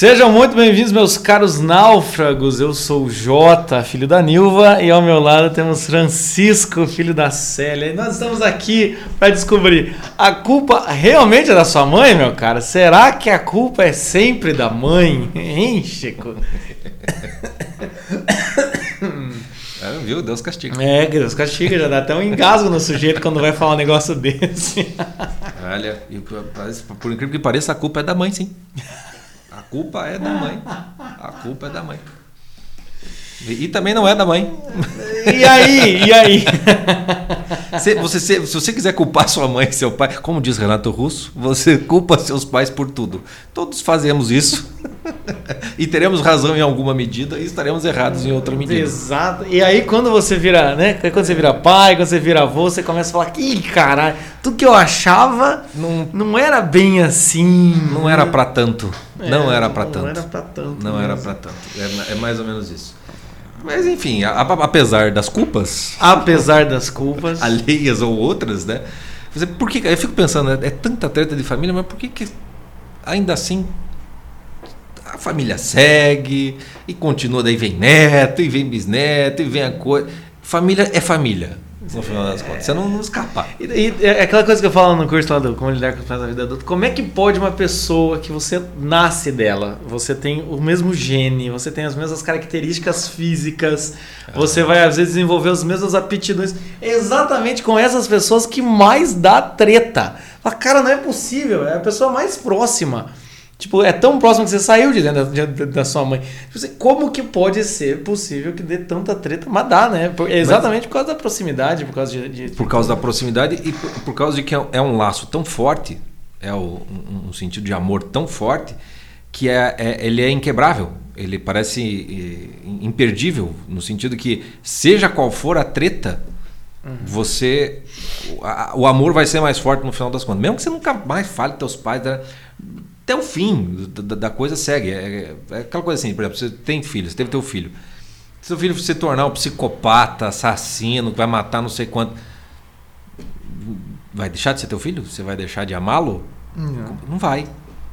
Sejam muito bem-vindos, meus caros náufragos. Eu sou o Jota, filho da Nilva, e ao meu lado temos Francisco, filho da Célia. E nós estamos aqui para descobrir: a culpa realmente é da sua mãe, meu cara? Será que a culpa é sempre da mãe? Hein, Chico? É, viu? Deus castiga. É, Deus castiga, já dá até um engasgo no sujeito quando vai falar um negócio desse. Olha, por incrível que pareça, a culpa é da mãe, sim. Culpa é da mãe. A culpa é da mãe. E, também não é da mãe. E aí? E aí? Se você, se, se você quiser culpar sua mãe e seu pai, como diz Renato Russo, você culpa seus pais por tudo. Todos fazemos isso. e teremos razão em alguma medida e estaremos errados em outra medida. Exato. E aí quando você vira, né? Quando você vira pai, quando você vira avô, você começa a falar, ih, caralho, tudo que eu achava não, não era bem assim. Não era para tanto. É, não era para tanto. Não era para tanto. Não mesmo. era para tanto. É, é mais ou menos isso. Mas enfim, a, a, apesar das culpas. Apesar das culpas. alheias ou outras, né? Por que, eu fico pensando, é, é tanta treta de família, mas por que, que ainda assim a família segue e continua, daí vem neto, e vem bisneto, e vem a coisa. Família é família no final das contas. Você não, não escapa. E, e, é aquela coisa que eu falo no curso lá do Como Lidar com os Pais da Vida Adulta. Como é que pode uma pessoa que você nasce dela, você tem o mesmo gene, você tem as mesmas características físicas, ah. você vai às vezes desenvolver as mesmas aptidões, exatamente com essas pessoas que mais dá treta. Fala, cara, não é possível, é a pessoa mais próxima. Tipo, é tão próximo que você saiu de dentro da, da, da sua mãe. Tipo, como que pode ser possível que dê tanta treta? Mas dá, né? Por, exatamente Mas, por causa da proximidade, por causa de. de por causa da proximidade e por, por, causa de que é, é um laço tão forte, é o, um, um, sentido de amor tão forte, que é, é, ele é inquebrável. Ele parece é, imperdível, no sentido que, seja qual for a treta, Uhum. Você. O, o amor vai ser mais forte no final das contas. Mesmo que você nunca mais fale com teus pais, né? Até o fim da, da coisa segue. É, é, aquela coisa assim, por exemplo, você tem filho, você teve teu filho. Se seu filho se tornar um psicopata, assassino, que vai matar não sei quanto. Vai deixar de ser teu filho? Você vai deixar de amá-lo? Não. não vai.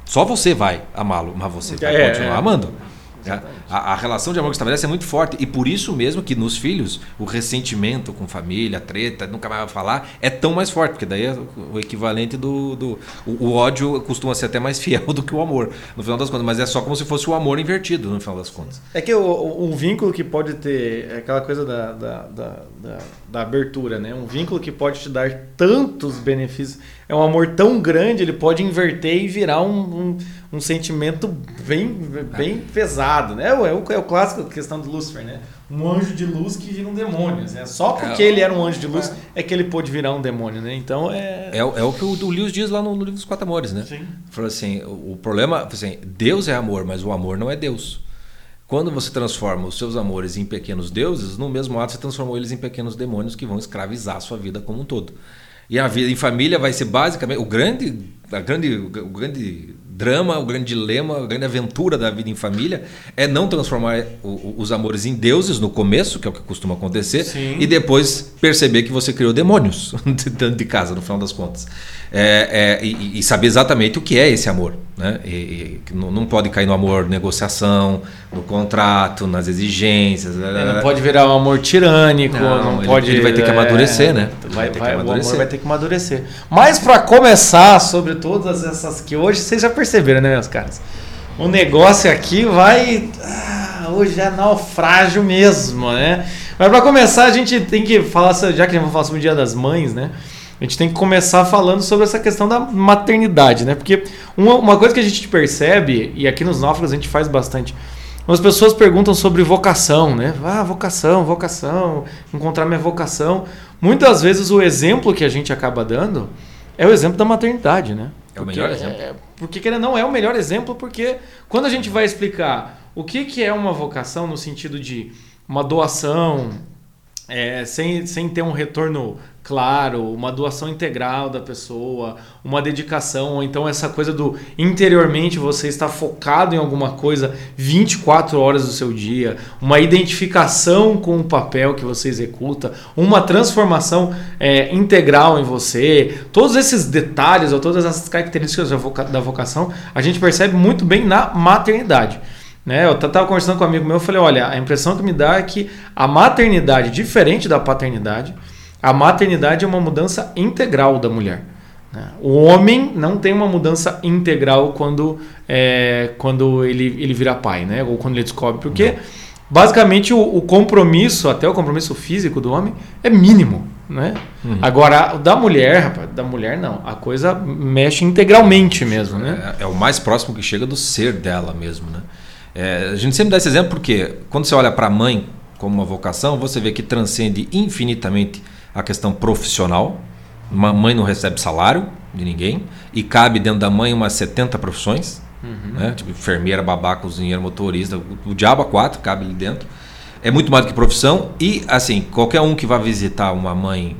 Só você vai amá-lo, mas você vai é, continuar é. Amando. A, a, relação de amor que estabelece é muito forte. E por isso mesmo que nos filhos, o ressentimento com família, a treta, nunca mais vai falar, é tão mais forte, porque daí é o equivalente do. do o, o, ódio costuma ser até mais fiel do que o amor, no final das contas. Mas é só como se fosse o amor invertido, no final das contas. É que o, um vínculo que pode ter. É aquela coisa da, da, da, da, da abertura, né? Um vínculo que pode te dar tantos benefícios. É um amor tão grande, ele pode inverter e virar um, um um sentimento bem, bem pesado, né? É o, é o clássico questão do Lúcifer, né? Um anjo de luz que vira um demônio. Né? Só porque é, ele era um anjo de luz é. é que ele pôde virar um demônio, né? Então é. É, é o que o, o Lewis diz lá no, no livro dos Quatro Amores, né? Sim. Falou assim: o, o problema, assim, Deus é amor, mas o amor não é Deus. Quando você transforma os seus amores em pequenos deuses, no mesmo ato você transformou eles em pequenos demônios que vão escravizar a sua vida como um todo. E a vida em família vai ser basicamente o grande, a grande, o grande drama, o grande dilema, a grande aventura da vida em família é não transformar o, os amores em deuses no começo, que é o que costuma acontecer, Sim. e depois perceber que você criou demônios dentro de casa, no final das contas. É, é, e, e, saber exatamente o que é esse amor. Né? E, e não, pode cair no amor negociação, no contrato, nas exigências. Ele não pode virar um amor tirânico, não, não ele, pode. Ele vai ter que amadurecer, é, né? Vai, vai, o amor vai ter que amadurecer. Mas para começar sobre todas essas que hoje vocês já perceberam, né, meus caras? O negócio aqui vai. Ah, hoje é naufrágio mesmo, né? Mas para começar, a gente tem que falar, já que a gente vai falar sobre o Dia das Mães, né? A gente tem que começar falando sobre essa questão da maternidade, né? Porque uma, uma coisa que a gente percebe, e aqui nos Náufragos a gente faz bastante, as pessoas perguntam sobre vocação, né? Ah, vocação, vocação, encontrar minha vocação. Muitas vezes o exemplo que a gente acaba dando é o exemplo da maternidade, né? É o melhor exemplo. É, porque ele não é o melhor exemplo, porque quando a gente vai explicar o que, que é uma vocação no sentido de uma doação, é, sem, sem ter um retorno claro, uma doação integral da pessoa, uma dedicação, ou então essa coisa do interiormente você está focado em alguma coisa 24 horas do seu dia, uma identificação com o papel que você executa, uma transformação é, integral em você, todos esses detalhes ou todas essas características da, da vocação a gente percebe muito bem na maternidade. Né? Eu estava conversando com um amigo meu, eu falei, olha, a impressão que me dá é que a maternidade, diferente da paternidade, a maternidade é uma mudança integral da mulher. Né? O homem não tem uma mudança integral quando, é, quando ele, ele vira pai, né? ou quando ele descobre, porque basicamente o, o, compromisso, até o compromisso físico do homem, é mínimo. Né? Uhum. Agora, o da mulher, rapaz, da mulher não. A coisa mexe integralmente mesmo. Né? É, é o mais próximo que chega do ser dela mesmo. Né? É, a gente sempre dá esse exemplo porque quando você olha para a mãe como uma vocação, você vê que transcende infinitamente a questão profissional. Uma mãe não recebe salário de ninguém e cabe dentro da mãe umas 70 profissões. Uhum. Né? Tipo enfermeira, babá, cozinheiro, motorista, o, o diabo a quatro cabe ali dentro. É muito mais do que profissão e, assim, qualquer um que vá visitar uma mãe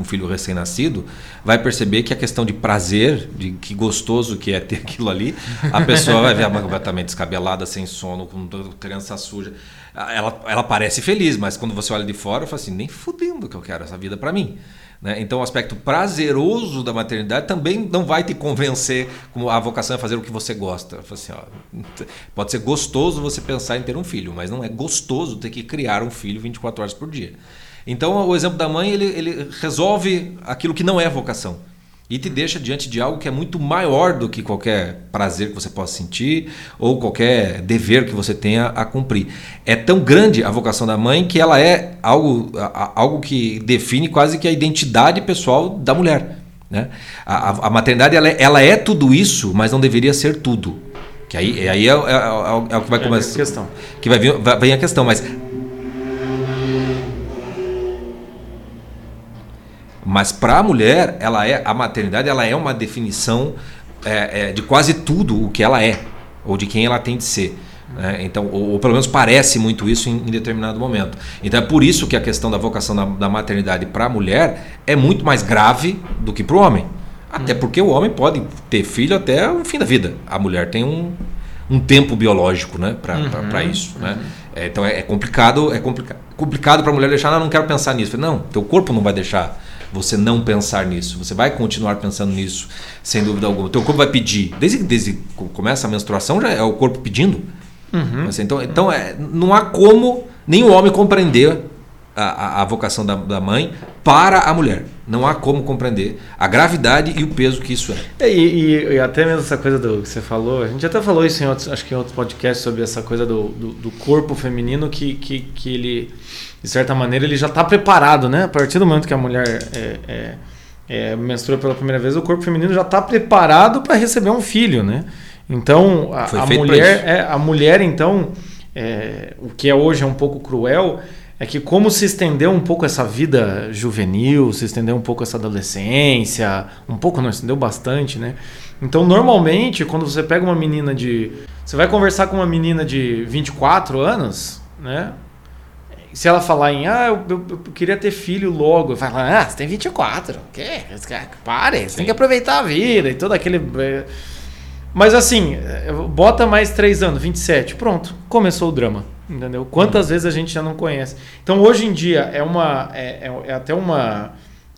um filho recém-nascido vai perceber que a questão de prazer, de que gostoso que é ter aquilo ali, a pessoa vai ver a mãe completamente descabelada, sem sono, com criança suja. Ela, ela parece feliz, mas quando você olha de fora, fala assim, nem fudendo que eu quero essa vida para mim. Né? Então, o aspecto prazeroso da maternidade também não vai te convencer como a vocação é fazer o que você gosta. Assim, ó, pode ser gostoso você pensar em ter um filho, mas não é gostoso ter que criar um filho 24 horas por dia. Então, o exemplo da mãe, ele, ele resolve aquilo que não é vocação. E te deixa diante de algo que é muito maior do que qualquer prazer que você possa sentir ou qualquer dever que você tenha a cumprir. É tão grande a vocação da mãe que ela é algo, algo que define quase que a identidade pessoal da mulher. Né? A, a maternidade ela é, ela é, tudo isso, mas não deveria ser tudo. Que aí, aí é, é, é, é o que vai começar. É a questão. Que vai vir, vai, vem a questão, mas Mas para a mulher, ela é a maternidade, ela é uma definição é, é, de quase tudo o que ela é ou de quem ela tem de ser. Né? Então, ou, ou, pelo menos parece muito isso em, em, determinado momento. Então é por isso que a questão da vocação da, da maternidade para a mulher é muito mais grave do que para o homem. Até hum. porque o homem pode ter filho até o fim da vida. A mulher tem um, um tempo biológico né, para uhum, isso. Né? Uhum. É, então é, é, complicado, é complica, complicado para a mulher deixar, não, não quero pensar nisso. Não, teu corpo não vai deixar você não pensar nisso. Você vai continuar pensando nisso, sem dúvida alguma. O teu corpo vai pedir. Desde que desde começa a menstruação, já é o corpo pedindo. Uhum. Assim, então, então é, não há como nenhum homem compreender a, a, a vocação da, da, mãe para a mulher. Não há como compreender a gravidade e o peso que isso é. é e, e, e, até mesmo essa coisa do que você falou, a gente até falou isso em outros, acho que em outros podcasts sobre essa coisa do, do, do corpo feminino que, que, que ele de certa maneira, ele já está preparado, né? A partir do momento que a mulher é, é, é, menstrua pela primeira vez, o corpo feminino já está preparado para receber um filho, né? Então, a, a mulher, é, a mulher, então, é, o que é hoje é um pouco cruel, é que como se estendeu um pouco essa vida juvenil, se estendeu um pouco essa adolescência, um pouco não, estendeu bastante, né? Então, normalmente, quando você pega uma menina de... Você vai conversar com uma menina de 24 anos, né? Se ela falar em, ah, eu, eu, eu queria ter filho logo, eu falo, ah, você tem 24, o quê? Pare, você Sim. tem que aproveitar a vida e todo aquele. Eh. Mas assim, eh, bota mais 3 anos, 27, pronto, começou o drama. Entendeu? Quantas hum. vezes a gente já não conhece? Então hoje em dia é uma. É, é, é até uma.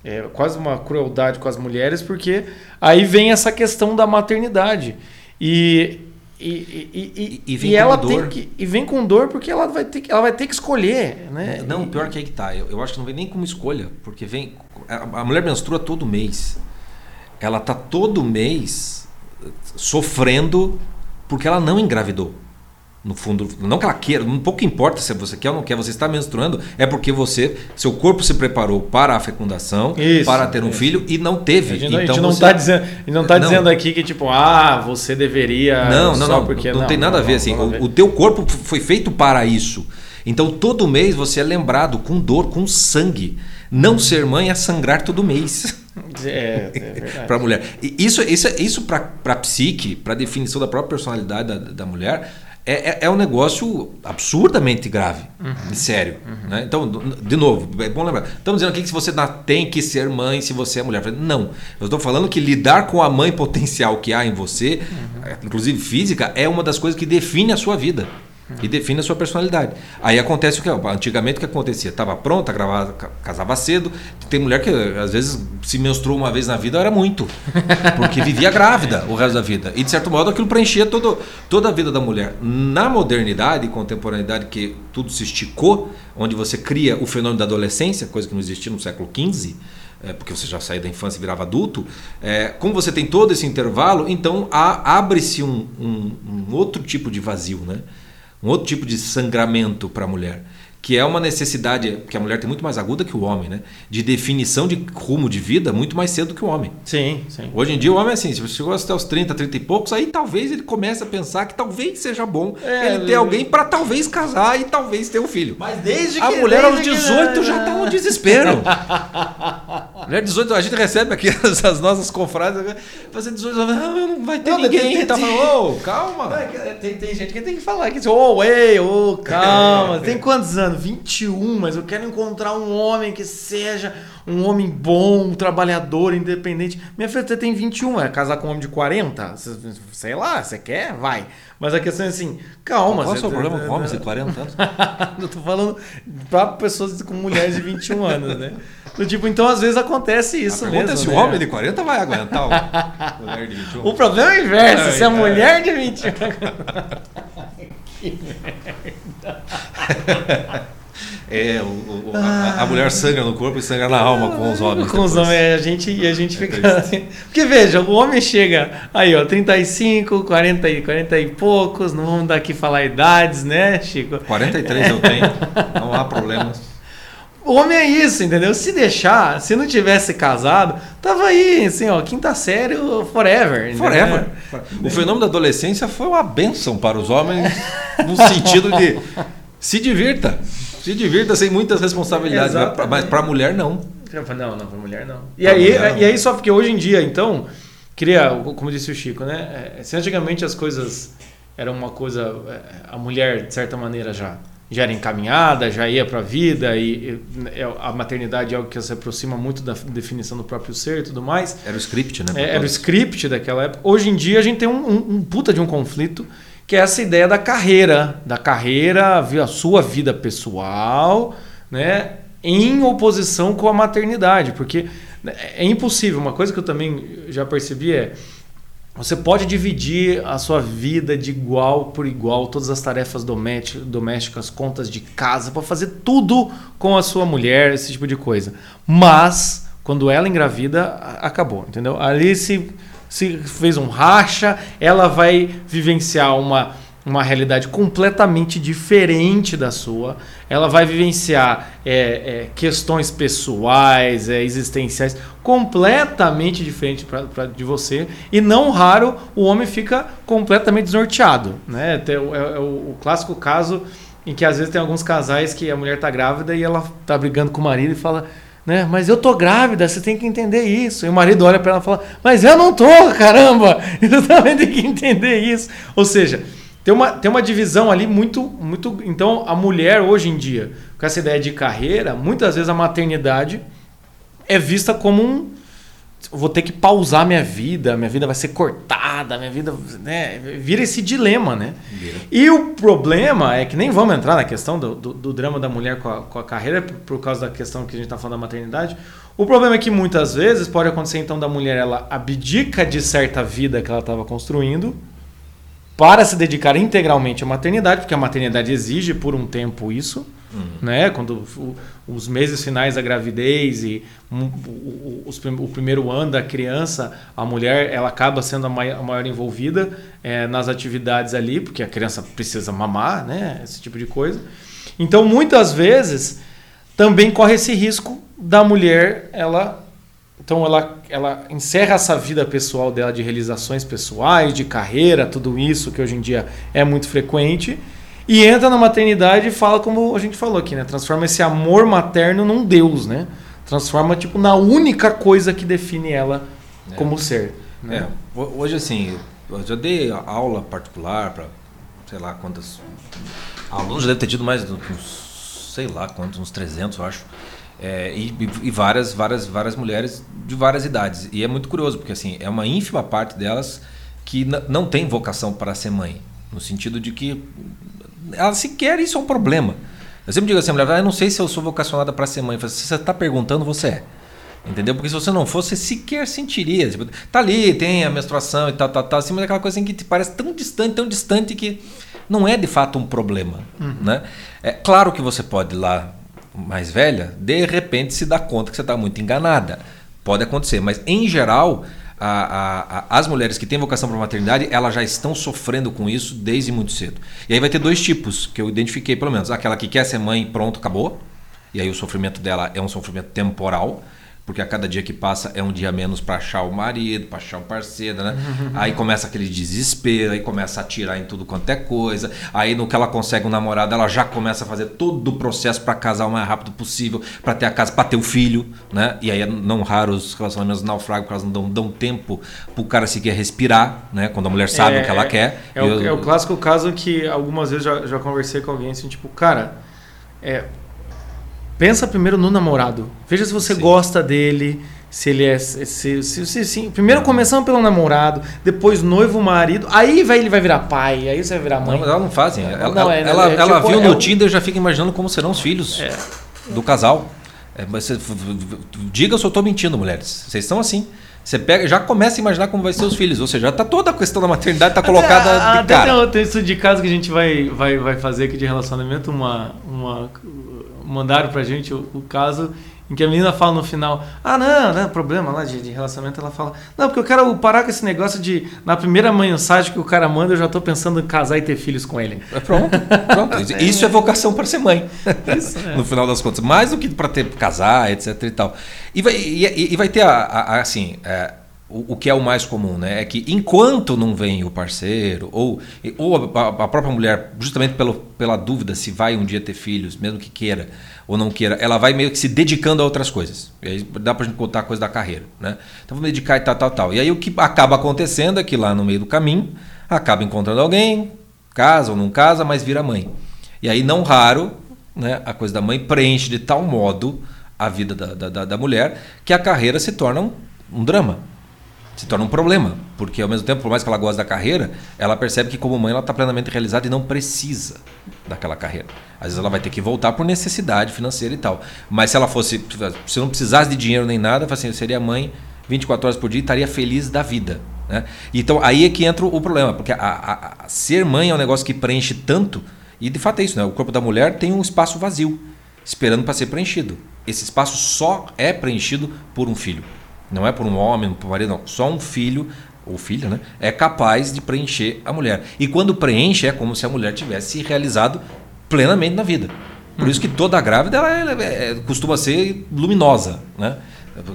É quase uma crueldade com as mulheres, porque aí vem essa questão da maternidade. E e, e, e, e, ela tem que e vem com dor porque ela vai ter que, ela vai ter que escolher, né? Não, pior que aí que tá. Eu, eu acho que não vem nem como escolha, porque vem a, a mulher menstrua todo mês. Ela tá todo mês sofrendo porque ela não engravidou no fundo, não que ela queira, um pouco importa se você quer ou não quer, você está menstruando, é porque você, seu corpo se preparou para a fecundação, isso, para ter um isso. filho e não teve. A gente, então não está dizendo, não tá dizendo aqui que tipo, ah, você deveria Não, não, não, porque não, não tem nada a ver assim. O, o teu corpo foi feito para isso. Então todo mês você é lembrado com dor, com sangue. Não ser mãe é sangrar todo mês. É, é para a mulher. Isso, isso, isso para a psique, para a definição da própria personalidade da, da mulher, é, é, é um negócio absurdamente grave uhum. sério. Uhum. Né? Então, de novo, é bom lembrar. Estamos dizendo aqui que se você tem que ser mãe se você é mulher. Não. Eu estou falando que lidar com a mãe potencial que há em você, uhum. inclusive física, é uma das coisas que define a sua vida e define a sua personalidade. Aí acontece o que? Antigamente o que acontecia? Estava pronta, gravava, casava cedo. Tem mulher que às vezes se menstruou uma vez na vida era muito, porque vivia grávida o resto da vida. E de certo modo aquilo preenchia todo, toda a vida da mulher. Na modernidade e contemporaneidade, que tudo se esticou, onde você cria o fenômeno da adolescência, coisa que não existia no século XV. É, porque você já saiu da infância e virava adulto, é, como você tem todo esse intervalo, então abre-se um, um, um outro tipo de vazio, né? Um outro tipo de sangramento para a mulher que é uma necessidade que a mulher tem muito mais aguda que o homem, né? De definição de rumo de vida muito mais cedo que o homem. Sim, sim. Hoje em dia o homem é assim, se você chegou até os 30, 30 e poucos, aí talvez ele comece a pensar que talvez seja bom é, ele ter alguém para talvez casar e talvez ter um filho. Mas desde que a mulher aos 18 que... já tá no desespero. mulher 18, a gente recebe aqui as, as nossas confrades, fazendo 18, não vai ter não, ninguém. Tem, tá falando, oh, calma. É tem, tem, gente que tem que falar que, ô, ei, ô, calma. tem quantos anos? 21, mas eu quero encontrar um homem que seja um homem bom, um trabalhador, independente. Minha filha, você tem 21, é casar com um homem de 40? Sei lá, você quer? Vai. Mas a questão é assim, calma. Qual é o seu problema com homens de 40 anos? eu tô falando para pessoas com mulheres de 21 anos, né? Do tipo, então às vezes acontece isso a mesmo. se né? o homem de 40 vai aguentar o mulher de 21. O problema é o inverso, é, se a mulher de 21. que merda. É, o, o, a, a, mulher sangra no corpo e sangra na alma com os homens. Com os homens, é, a gente, e a gente é fica. Assim. Porque veja, o homem chega aí, ó, 35, 40, 40 e poucos, não vamos daqui falar idades, né, Chico? 43 eu tenho, não há problemas. O homem é isso, entendeu? Se deixar, se não tivesse casado, tava aí, assim, ó, quinta série, forever. Forever. O fenômeno da adolescência foi uma benção para os homens, no sentido de se divirta. Se divirta sem muitas responsabilidades, Exatamente. mas para a mulher não. Não, não, para mulher não. E aí, mulher, não. e aí só porque hoje em dia, então, cria, como disse o Chico, né? É, se antigamente as coisas eram uma coisa, é, a mulher de certa maneira já já era encaminhada, já ia para a vida e, e, é, a maternidade é algo que se aproxima muito da definição do próprio ser e tudo mais. Era o script, né? É, era o script daquela época. Hoje em dia a gente tem um, um, um, puta de um conflito que é essa ideia da carreira, da carreira, a sua vida pessoal, né, em oposição com a maternidade, porque é impossível. Uma coisa que eu também já percebi é você pode dividir a sua vida de igual por igual, todas as tarefas domésticas, contas de casa, para fazer tudo com a sua mulher, esse tipo de coisa. Mas, quando ela engravida, acabou, entendeu? Ali se, se fez um racha, ela vai vivenciar uma uma realidade completamente diferente da sua. Ela vai vivenciar é, é, questões pessoais, é, existenciais, completamente diferentes pra, pra, de você. E não raro o homem fica completamente desnorteado. Né? É, é, o, o, clássico caso em que às vezes tem alguns casais que a mulher está grávida e ela está brigando com o marido e fala. Né? Mas eu tô grávida, você tem que entender isso. E o marido olha para ela e fala: Mas eu não tô, caramba! Eu também tenho que entender isso. Ou seja, tem uma, tem uma divisão ali muito, muito. Então, a mulher hoje em dia, com essa ideia de carreira, muitas vezes a maternidade é vista como um. Vou ter que pausar minha vida, minha vida vai ser cortada, minha vida. Né, vira esse dilema, né? Vira. E o problema é que nem vamos entrar na questão do, do, do drama da mulher com a, com a carreira, por causa da questão que a gente está falando da maternidade. O problema é que muitas vezes pode acontecer então da mulher ela abdica de certa vida que ela estava construindo para se dedicar integralmente à maternidade, porque a maternidade exige por um tempo isso, uhum. né? Quando o, os meses finais da gravidez e um, o, o, o, primeiro ano da criança, a mulher ela acaba sendo a maior, a maior envolvida é, nas atividades ali, porque a criança precisa mamar, né? Esse tipo de coisa. Então, muitas vezes também corre esse risco da mulher ela então ela, ela encerra essa vida pessoal dela de realizações pessoais, de carreira, tudo isso que hoje em dia é muito frequente, e entra na maternidade e fala como a gente falou aqui, né? Transforma esse amor materno num deus, né? Transforma tipo na única coisa que define ela é. como ser. Né? É. Hoje assim, eu já dei aula particular para sei lá quantas alunos, deve ter tido mais uns, sei lá quantos, uns 300, eu acho. É, e, e, várias, várias, várias mulheres de várias idades. E é muito curioso, porque assim, é uma ínfima parte delas que não tem vocação para ser mãe. No sentido de que ela sequer isso é um problema. Eu sempre digo assim, mulher, ah, eu não sei se eu sou vocacionada para ser mãe. Falo, se você está perguntando, você é. Entendeu? Porque se você não fosse, você sequer sentiria. Tipo, tá ali, tem a menstruação e tal, tal, tal, assim, mas é aquela coisa assim que te parece tão distante, tão distante que não é de fato um problema. Uhum. Né? É claro que você pode ir lá mais velha, de repente se dá conta que você está muito enganada. Pode acontecer, mas em geral, a, a, a, as mulheres que têm vocação para maternidade, elas já estão sofrendo com isso desde muito cedo. E aí vai ter dois tipos que eu identifiquei, pelo menos. Aquela que quer ser mãe, pronto, acabou. E aí o sofrimento dela é um sofrimento temporal porque a cada dia que passa é um dia menos para achar o marido, para achar o parceiro, né? Uhum. Aí começa aquele desespero, aí começa a atirar em tudo quanto é coisa. Aí no que ela consegue um namorado, ela já começa a fazer todo o processo para casar o mais rápido possível, para ter a casa, para ter o filho, né? E aí é não raro os relacionamentos naufragam porque elas não dão, dão tempo pro cara sequer respirar, né? Quando a mulher sabe é, o que ela é, quer. É, o, é o clássico caso que algumas vezes já, já conversei com alguém assim, tipo, cara, é, Pensa primeiro no namorado. Veja se você Sim. gosta dele, se ele é. Se, se, se, se, primeiro começando pelo namorado, depois noivo, marido, aí vai, ele vai virar pai, aí você vai virar mãe. Não, mas ela não fazem. Ela, não, é, ela, é, ela tipo, viu é no Tinder e já fica imaginando como serão os filhos é. do casal. É, mas diga se eu estou mentindo, mulheres. Vocês estão assim. Você pega, já começa a imaginar como vai ser os filhos. Ou seja, já tá toda a questão da maternidade tá colocada até, de até cara. Tem um texto de caso que a gente vai, vai, vai fazer aqui de relacionamento, uma, uma mandaram pra gente o, o, caso em que a menina fala no final: Ah, não, não, problema lá de, de, relacionamento. Ela fala: Não, porque eu quero parar com esse negócio de na primeira mensagem que o cara manda, eu já tô pensando em casar e ter filhos com ele. É pronto, pronto. Isso é vocação para ser mãe. Isso, é. no final das contas. Mais do que para ter casar, etc e tal. E vai, e, e vai ter, a, a, assim. É, o, que é o mais comum, né? É que enquanto não vem o parceiro, ou, ou a, a, própria mulher, justamente pelo, pela dúvida se vai um dia ter filhos, mesmo que queira ou não queira, ela vai meio que se dedicando a outras coisas. E aí dá pra gente contar a coisa da carreira, né? Então me dedicar e tal, tal, tal. E aí o que acaba acontecendo é que lá no meio do caminho, acaba encontrando alguém, casa ou não casa, mas vira mãe. E aí, não raro, né, a coisa da mãe preenche de tal modo a vida da, da, da mulher que a carreira se torna um, um drama se torna um problema, porque ao mesmo tempo, por mais que ela goste da carreira, ela percebe que como mãe ela está plenamente realizada e não precisa daquela carreira. Às vezes ela vai ter que voltar por necessidade financeira e tal. Mas se ela fosse, se não precisasse de dinheiro nem nada, assim, eu seria mãe 24 horas por dia e estaria feliz da vida. Né? Então aí é que entra o problema, porque a, a, a ser mãe é um negócio que preenche tanto, e de fato é isso, né? o corpo da mulher tem um espaço vazio, esperando para ser preenchido. Esse espaço só é preenchido por um filho. Não é por um homem, por um marido, não. Só um filho ou filha, né, é capaz de preencher a mulher. E quando preenche, é como se a mulher tivesse realizado plenamente na vida. Por isso que toda grávida ela, ela é, costuma ser luminosa, né?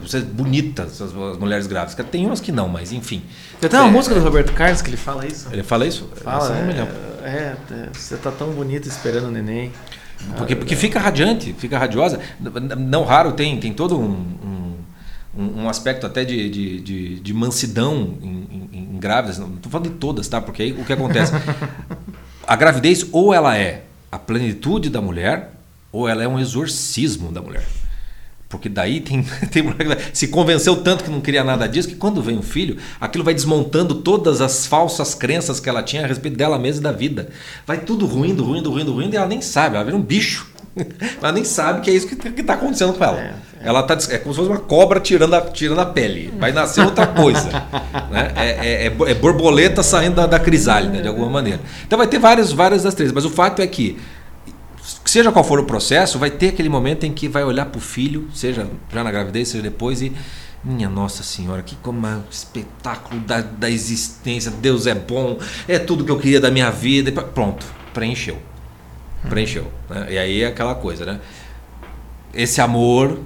Ser bonita, as, as mulheres grávidas. Tem umas que não, mas enfim. Tem uma é, música do Roberto Carlos que ele fala isso. Ele fala isso? Fala, é, é, é, você tá tão bonita esperando o neném. Porque, porque fica radiante, fica radiosa. Não raro tem, tem todo um, um um, um aspecto até de, de, de, de mansidão em, em, em grávidas. Não estou falando de todas, tá? Porque aí o que acontece? a gravidez ou ela é a plenitude da mulher ou ela é um exorcismo da mulher. Porque daí tem, tem mulher que se convenceu tanto que não queria nada disso, que quando vem um filho, aquilo vai desmontando todas as falsas crenças que ela tinha a respeito dela mesma e da vida. Vai tudo ruindo, ruindo, ruindo, ruindo, e ela nem sabe, ela vira um bicho. ela nem sabe que é isso que está acontecendo com ela. É, é. Ela tá, é como se fosse uma cobra tirando a, tirando a pele. Vai nascer outra coisa. né? é, é, é, é, borboleta saindo da, da crisálida, de alguma maneira. Então vai ter várias, várias das três. Mas o fato é que, seja qual for o processo, vai ter aquele momento em que vai olhar para o filho, seja já na gravidez, seja depois, e. Minha Nossa Senhora, que como é um espetáculo da, da existência, Deus é bom, é tudo que eu queria da minha vida. Pronto, preencheu preencheu. Né? E aí é aquela coisa, né? Esse amor,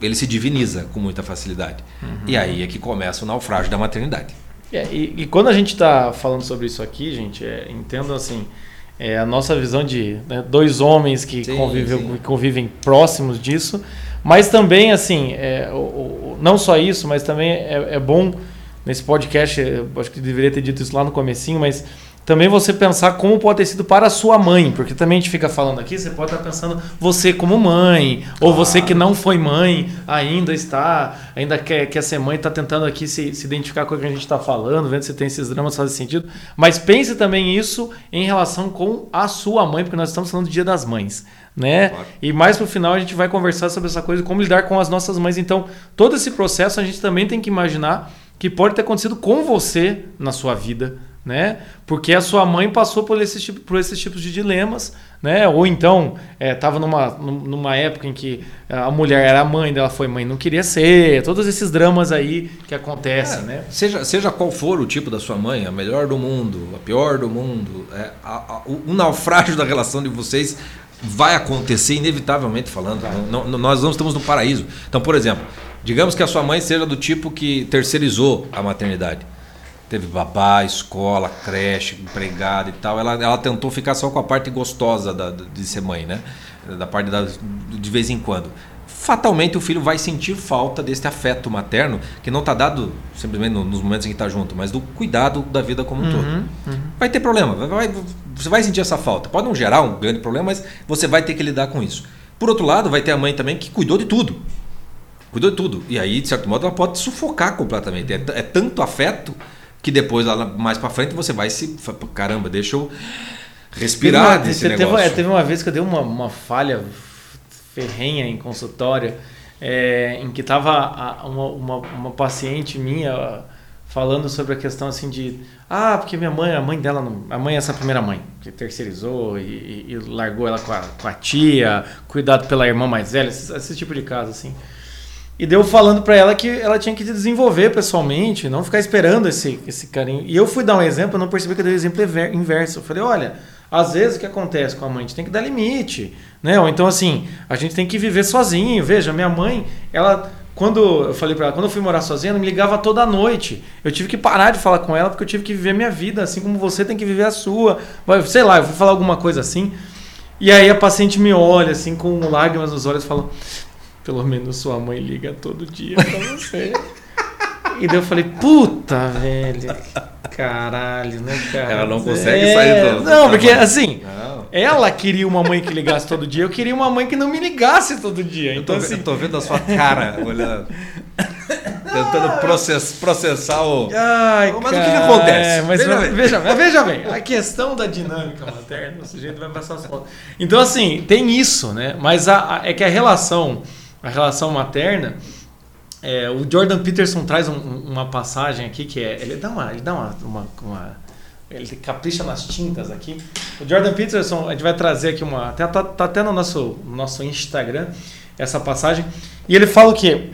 ele se diviniza com muita facilidade. Uhum. E aí é que começa o naufrágio da maternidade. É, e, e, quando a gente está falando sobre isso aqui, gente, é, entendo assim, é a nossa visão de né, dois homens que sim, convivem, sim. convivem próximos disso, mas também assim, é, o, o, não só isso, mas também é, é bom nesse podcast, acho que deveria ter dito isso lá no comecinho, mas também você pensar como pode ter sido para a sua mãe, porque também a gente fica falando aqui, você pode estar pensando você como mãe, ou você que não foi mãe, ainda está, ainda quer, quer ser mãe, está tentando aqui se, se identificar com o que a gente está falando, vendo se tem esses dramas faz sentido. Mas pense também isso em relação com a sua mãe, porque nós estamos falando do Dia das Mães. Né? Claro. E mais pro final a gente vai conversar sobre essa coisa, como lidar com as nossas mães. Então, todo esse processo a gente também tem que imaginar que pode ter acontecido com você na sua vida, né? Porque a sua mãe passou por esses, por esses tipos de dilemas, né? Ou então estava é, numa, numa época em que a mulher era mãe, dela foi mãe, não queria ser, todos esses dramas aí que acontecem, é, né? Seja, seja qual for o tipo da sua mãe, a melhor do mundo, a pior do mundo, é, a, a, o, naufrágio da relação de vocês vai acontecer inevitavelmente falando. Não, não, nós não estamos no paraíso. Então, por exemplo, digamos que a sua mãe seja do tipo que terceirizou a maternidade teve babá, escola, creche, empregada e tal. Ela, ela tentou ficar só com a parte gostosa da, de ser mãe, né? Da parte da, de vez em quando. Fatalmente o filho vai sentir falta desse afeto materno que não está dado simplesmente nos momentos em que está junto, mas do cuidado da vida como um uhum, todo. Uhum. Vai ter problema, vai, vai, você vai sentir essa falta. Pode não gerar um grande problema, mas você vai ter que lidar com isso. Por outro lado, vai ter a mãe também que cuidou de tudo. Cuidou de tudo. E aí, de certo modo, ela pode sufocar completamente. É, é tanto afeto que depois lá mais para frente você vai se caramba, deixa eu respirar teve desse negócio. Teve, teve, uma vez que eu dei uma, uma falha ferrenha em consultório, é, em que tava uma, uma, uma, paciente minha falando sobre a questão assim de ah porque minha mãe a mãe dela não, a mãe é essa primeira mãe que terceirizou e, e, e largou ela com a, com a, tia cuidado pela irmã mais velha esse, esse tipo de caso assim e deu falando para ela que ela tinha que desenvolver pessoalmente, não ficar esperando esse, esse carinho. E eu fui dar um exemplo, eu não percebi que eu dei o um exemplo inverso. Eu falei, olha, às vezes o que acontece com a mãe? A gente tem que dar limite, né? Ou então assim, a gente tem que viver sozinho. Veja, minha mãe, ela quando eu falei para ela, quando eu fui morar sozinha, ela me ligava toda noite. Eu tive que parar de falar com ela porque eu tive que viver minha vida, assim como você tem que viver a sua. Sei lá, eu vou falar alguma coisa assim. E aí a paciente me olha assim com lágrimas nos olhos e fala: pelo menos sua mãe liga todo dia pra você. e daí eu falei, puta, velho. Caralho, né, cara? Ela não consegue é... sair do. Não, porque assim, não. ela queria uma mãe que ligasse todo dia, eu queria uma mãe que não me ligasse todo dia. Então, eu tô, assim... eu tô vendo a sua cara olhando. Tentando process, processar o. Ai, mas cara, o que, que acontece? É, mas veja, bem. Veja, veja bem, a questão da dinâmica materna, o sujeito vai passar as fotos. Então, assim, tem isso, né? Mas a, a, é que a relação a relação materna, é, o Jordan Peterson traz um, uma passagem aqui que é. Ele dá uma. Ele dá uma, uma, uma ele capricha nas tintas aqui. O Jordan Peterson, a gente vai trazer aqui uma. Até, tá, tá até no nosso, nosso Instagram essa passagem. E ele fala o quê?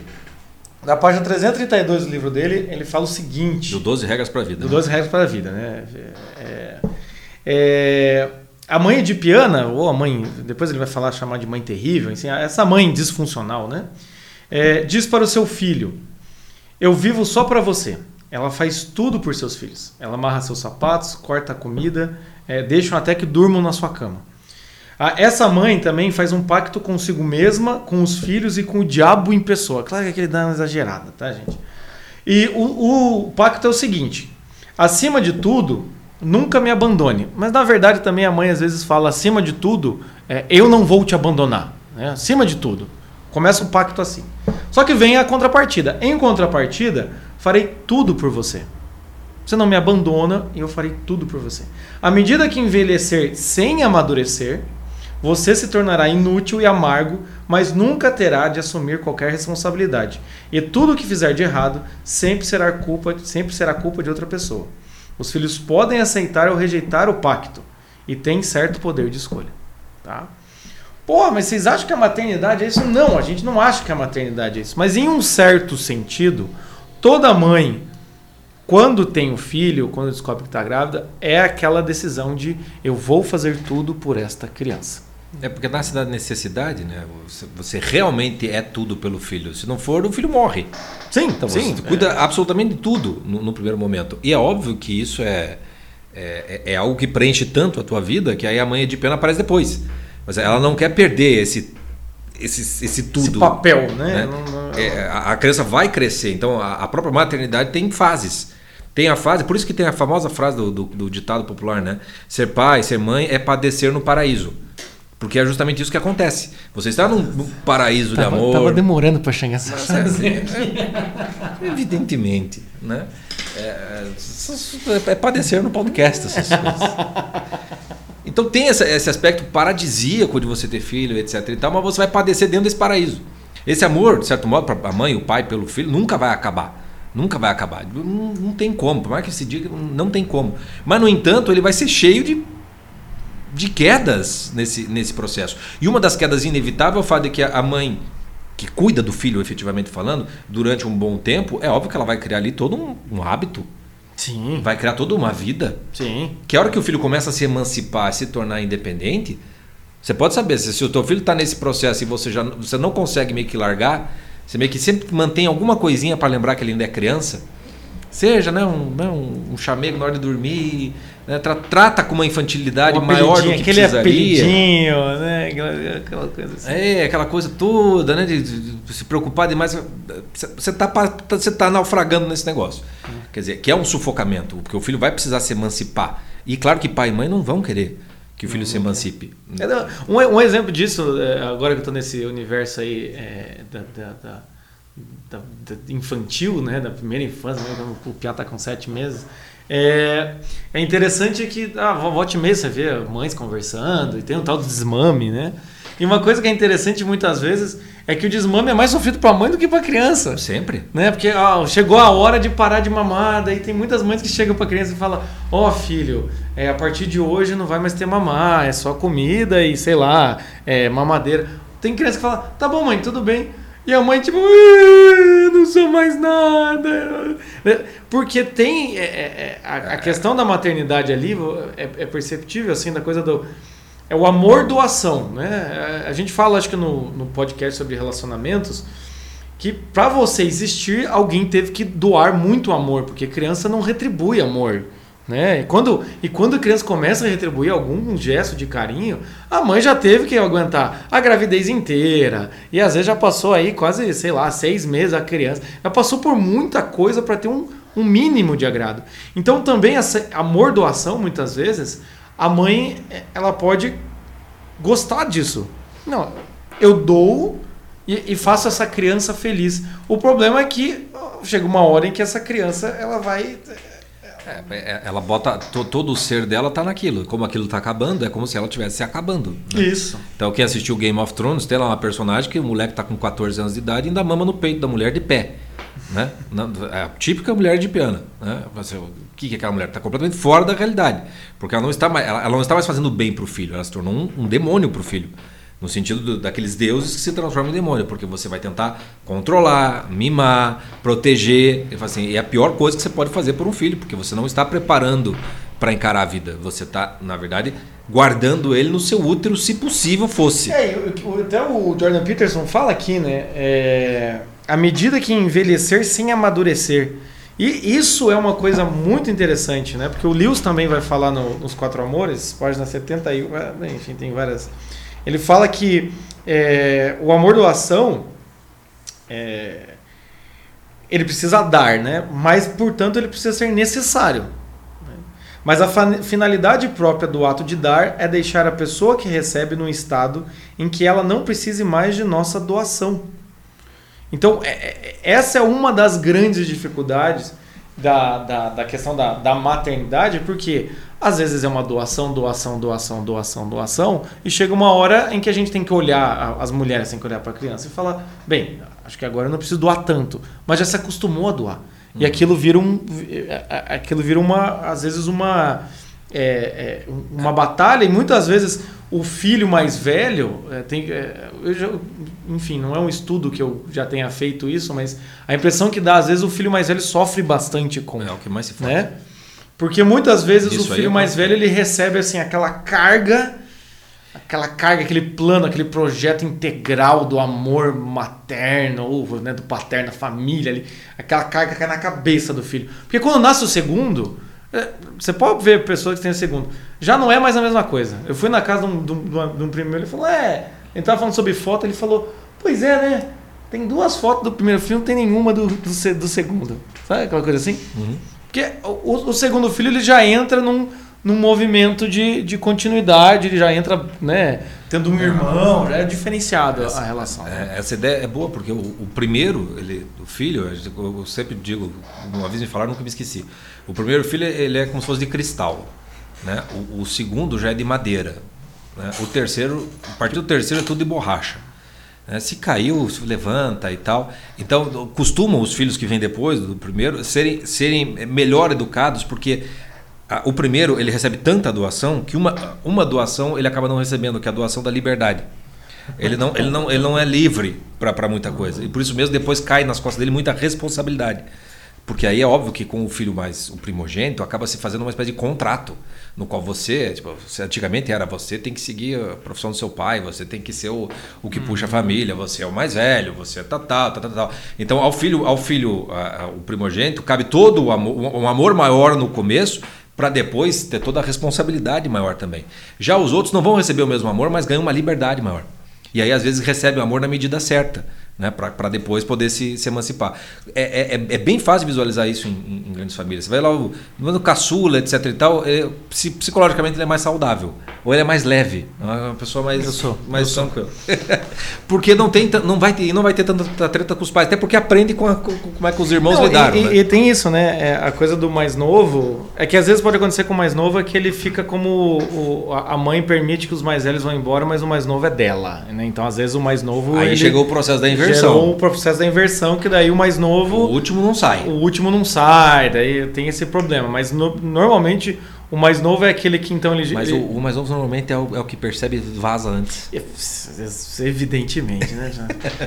Na página 332 do livro dele, ele fala o seguinte: Do 12 Regras para a Vida. Do 12 né? Regras para a Vida, né? É, é, a mãe de Piana, ou a mãe, depois ele vai falar, chamar de mãe terrível, assim, essa mãe disfuncional, né? É, diz para o seu filho: Eu vivo só para você. Ela faz tudo por seus filhos. Ela amarra seus sapatos, corta a comida, é, deixam até que durmam na sua cama. Essa mãe também faz um pacto consigo mesma, com os filhos e com o diabo em pessoa. Claro que aquele dá uma exagerada, tá, gente? E o, o pacto é o seguinte: acima de tudo, nunca me abandone. Mas na verdade também a mãe às vezes fala, acima de tudo, é, eu não vou te abandonar. Né? Acima de tudo. Começa um pacto assim. Só que vem a contrapartida. Em contrapartida, farei tudo por você. Você não me abandona e eu farei tudo por você. À medida que envelhecer sem amadurecer, você se tornará inútil e amargo, mas nunca terá de assumir qualquer responsabilidade. E tudo o que fizer de errado sempre será culpa, sempre será culpa de outra pessoa. Os filhos podem aceitar ou rejeitar o pacto e têm certo poder de escolha. Tá? Pô, mas vocês acham que a maternidade é isso? Não, a gente não acha que a maternidade é isso. Mas em um certo sentido, toda mãe, quando tem um filho, quando descobre que está grávida, é aquela decisão de eu vou fazer tudo por esta criança. É porque nasce da necessidade, né? Você, realmente é tudo pelo filho. Se não for, o filho morre. Sim, então sim. Você cuida é. absolutamente de tudo no, no, primeiro momento. E é óbvio que isso é, é, é, algo que preenche tanto a tua vida que aí a mãe de pena aparece depois. Mas ela não quer perder esse, esse, esse tudo. Esse papel, né? né? Não, não... É, a, a, criança vai crescer. Então a, a própria maternidade tem fases Tem a fase, por isso que tem a famosa frase do, do, do ditado popular, né? Ser pai, ser mãe é padecer no paraíso. Porque é justamente isso que acontece. Você está num, num paraíso tava, de amor. Tava demorando para chegar essa frase. É, é, evidentemente, né? É, é, padecer no podcast essas coisas. Então tem esse, esse, aspecto paradisíaco de você ter filho, etc. E tal, mas você vai padecer dentro desse paraíso. Esse amor, de certo modo, para a mãe, o pai pelo filho, nunca vai acabar. Nunca vai acabar. Não, não tem como. Por mais que se diga, não tem como. Mas, no entanto, ele vai ser cheio de, de quedas nesse, nesse processo. E uma das quedas inevitáveis é o fato de que a mãe que cuida do filho, efetivamente falando, durante um bom tempo, é óbvio que ela vai criar ali todo um, um hábito Sim. Vai criar toda uma vida. Sim. Que a hora que o filho começa a se emancipar, a se tornar independente, você pode saber, se, se o teu filho está nesse processo e você já você não consegue meio que largar, você meio que sempre mantém alguma coisinha para lembrar que ele ainda é criança, seja né, um, né, um, um chamego na hora de dormir, né, tra trata com uma infantilidade maior do que aquele precisaria. apelidinho, né, aquela, aquela coisa assim. É, aquela coisa toda, né, de, de se preocupar demais. Você está você tá naufragando nesse negócio. Quer dizer, que é um sufocamento, porque o filho vai precisar se emancipar. E claro que pai e mãe não vão querer que o filho se emancipe. É, um, um, exemplo disso, é, agora que eu estou nesse universo aí é, da, da, da, da, infantil, né, da primeira infância, né, o Piá está com sete meses, é, é interessante que ah, volta e meia você vê mães conversando e tem um tal do desmame, né? E uma coisa que é interessante muitas vezes é que o desmame é mais sofrido para a mãe do que para a criança. Sempre. Né? Porque ó, chegou a hora de parar de mamar, daí tem muitas mães que chegam para a criança e falam: Ó oh, filho, é, a partir de hoje não vai mais ter mamar, é só comida e sei lá, é, mamadeira. Tem criança que fala: Tá bom, mãe, tudo bem. E a mãe, tipo, não sou mais nada. Porque tem. É, é, é a, a, questão da maternidade ali é, é perceptível, assim, da coisa do é o amor doação, né? A gente fala, acho que no, no podcast sobre relacionamentos, que para você existir, alguém teve que doar muito amor, porque criança não retribui amor. Né? E, quando, e quando a criança começa a retribuir algum gesto de carinho, a mãe já teve que aguentar a gravidez inteira. E às vezes já passou aí quase, sei lá, seis meses a criança. Já passou por muita coisa para ter um, um mínimo de agrado. Então também essa amor doação, muitas vezes, a mãe ela pode gostar disso. Não, eu dou e, e, faço essa criança feliz. O problema é que chega uma hora em que essa criança ela vai é, é ela bota todo o ser dela tá naquilo. Como aquilo tá acabando, é como se ela estivesse se acabando. Né? Isso. Então quem assistiu Game of Thrones tem lá uma personagem que o moleque tá com 14 anos de idade e ainda mama no peito da mulher de pé. Né? É a típica mulher de piano. Né? o que é aquela mulher? Está completamente fora da realidade. Porque ela não está mais, ela, ela não está mais fazendo bem para o filho, ela se tornou um, um demônio para o filho. No sentido do, daqueles deuses que se transformam em demônio, porque você vai tentar controlar, mimar, proteger. Assim, é a pior coisa que você pode fazer por um filho, porque você não está preparando para encarar a vida. Você está, na verdade, guardando ele no seu útero, se possível fosse. É, até o Jordan Peterson fala aqui, né? É à medida que envelhecer sem amadurecer. E isso é uma coisa muito interessante, né? Porque o Lewis também vai falar no, nos Quatro Amores, página 70 e enfim, tem várias. Ele fala que é, o amor doação é, ele precisa dar, né? Mas portanto ele precisa ser necessário. Né? Mas a finalidade própria do ato de dar é deixar a pessoa que recebe num estado em que ela não precise mais de nossa doação. Então, é, é, essa é uma das grandes dificuldades da, da, da questão da, da maternidade, porque às vezes é uma doação, doação, doação, doação, doação, e chega uma hora em que a gente tem que olhar, as mulheres têm que olhar para a criança e falar: bem, acho que agora eu não preciso doar tanto, mas já se acostumou a doar. E uhum. aquilo vira um. Aquilo vira uma. Às vezes uma. É, é, uma batalha, e muitas vezes o filho mais velho é, tem é, já, enfim não é um estudo que eu já tenha feito isso mas a impressão que dá às vezes o filho mais velho sofre bastante com é o que mais se faz. Né porque muitas vezes isso o filho mais velho ele recebe assim aquela carga aquela carga aquele plano aquele projeto integral do amor materno ou né, do paterno família ali aquela carga cai na cabeça do filho. Porque quando nasce o segundo você pode ver pessoas que têm segundo. Já não é mais a mesma coisa. Eu fui na casa de um, de um, de um primo meu, ele falou, é. Ele tava falando sobre foto, ele falou, pois é, né? Tem duas fotos do primeiro filme, não tem nenhuma do, do, do segundo. Sabe aquela coisa assim? Uhum. Porque o, o segundo filho ele já entra num, num movimento de, de continuidade, ele já entra, né, tendo um irmão, já é diferenciado essa, a relação. É, essa ideia é boa, porque o, o, primeiro, ele, o filho, eu sempre digo, uma vez me falaram, nunca me esqueci. O primeiro filho, ele é como se fosse de cristal. Né? O, o segundo já é de madeira. Né? O terceiro, a partir do terceiro é tudo de borracha. Né? Se caiu, se levanta e tal. Então, costumam os filhos que vêm depois do primeiro serem, serem melhor educados, porque o primeiro ele recebe tanta doação que uma, uma doação ele acaba não recebendo, que é a doação da liberdade. Ele não, ele não, ele não é livre para muita coisa. E por isso mesmo depois cai nas costas dele muita responsabilidade. Porque aí é óbvio que com o filho mais o primogênito acaba se fazendo uma espécie de contrato no qual você, tipo, você, antigamente era você tem que seguir a profissão do seu pai, você tem que ser o, o que puxa a uhum. família, você é o mais velho, você é tal, tal, tal, tal. Então ao filho, ao filho, a, a, o primogênito, cabe todo o amor, um amor maior no começo para depois ter toda a responsabilidade maior também. Já os outros não vão receber o mesmo amor, mas ganham uma liberdade maior. E aí às vezes recebe o amor na medida certa né, para depois poder se, se emancipar. É, é, é, é, bem fácil visualizar isso em, em, grandes famílias. Você vai lá, no caçula, etc e tal, é, psicologicamente ele é mais saudável, ou ele é mais leve, é uma pessoa mais, eu sou, mais tranquila. porque não, tem, não, vai ter, não vai ter tanta treta com os pais, até porque aprende com, a, com como é que os irmãos não, lidaram. E, né? e, tem isso, né? É, a coisa do mais novo, é que às vezes pode acontecer com o mais novo, é que ele fica como o, a mãe permite que os mais velhos vão embora, mas o mais novo é dela. Né? Então às vezes o mais novo. Aí chegou o processo da inversão inversão. Gerou o processo da inversão, que daí o mais novo. O último não sai. O último não sai, daí tem esse problema. Mas no, normalmente o mais novo é aquele que então ele. Mas ele... O, o, mais novo normalmente é o, é o que percebe e vaza antes. Evidentemente, né?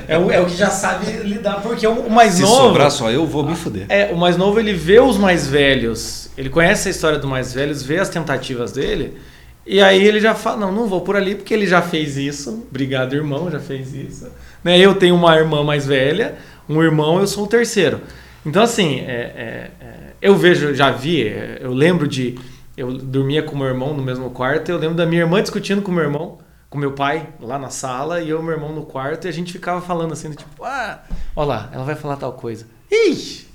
é, o, é o que já sabe lidar, porque o, mais Se novo. Se sobrar só eu, vou me fuder. É, o mais novo ele vê os mais velhos, ele conhece a história dos mais velhos, vê as tentativas dele. E aí ele já fala, não, não vou por ali porque ele já fez isso. Obrigado, irmão, já fez isso. Né? Eu tenho uma irmã mais velha, um irmão, eu sou o terceiro. Então, assim, é, é, é, eu vejo, já vi, é, eu lembro de. Eu dormia com meu irmão no mesmo quarto, eu lembro da minha irmã discutindo com meu irmão, com meu pai, lá na sala, e eu e meu irmão no quarto, e a gente ficava falando assim, tipo, ah, olha lá, ela vai falar tal coisa. Ih!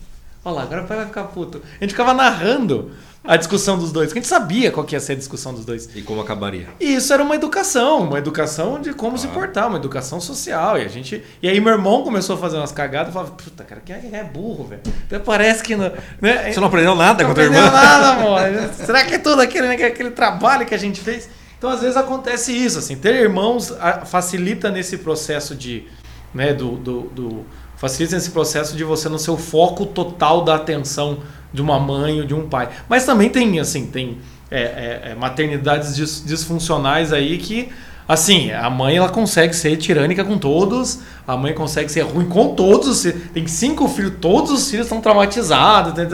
Olha lá, agora vai ficar puto. A gente ficava narrando a discussão dos dois. A gente sabia qual que ia ser a discussão dos dois. E como acabaria. E isso era uma educação, uma educação de como ah. se portar, uma educação social. E a gente. E aí meu irmão começou a fazer umas cagadas e falava, puta, cara, que é, é burro, velho. Parece que. Não, né? Você não aprendeu nada com a tua irmã? Não aprendeu nada, amor. Será que é todo aquele, né, aquele trabalho que a gente fez? Então, às vezes, acontece isso, assim. Ter irmãos facilita nesse processo de. Né, do, do, do facilita nesse processo de você não ser o foco total da atenção de uma mãe ou de um pai. Mas também tem, assim, tem é, é, é, maternidades dis, disfuncionais aí que, assim, a mãe ela consegue ser tirânica com todos, a mãe consegue ser ruim com todos. Tem cinco filhos, todos os filhos estão traumatizados, tem,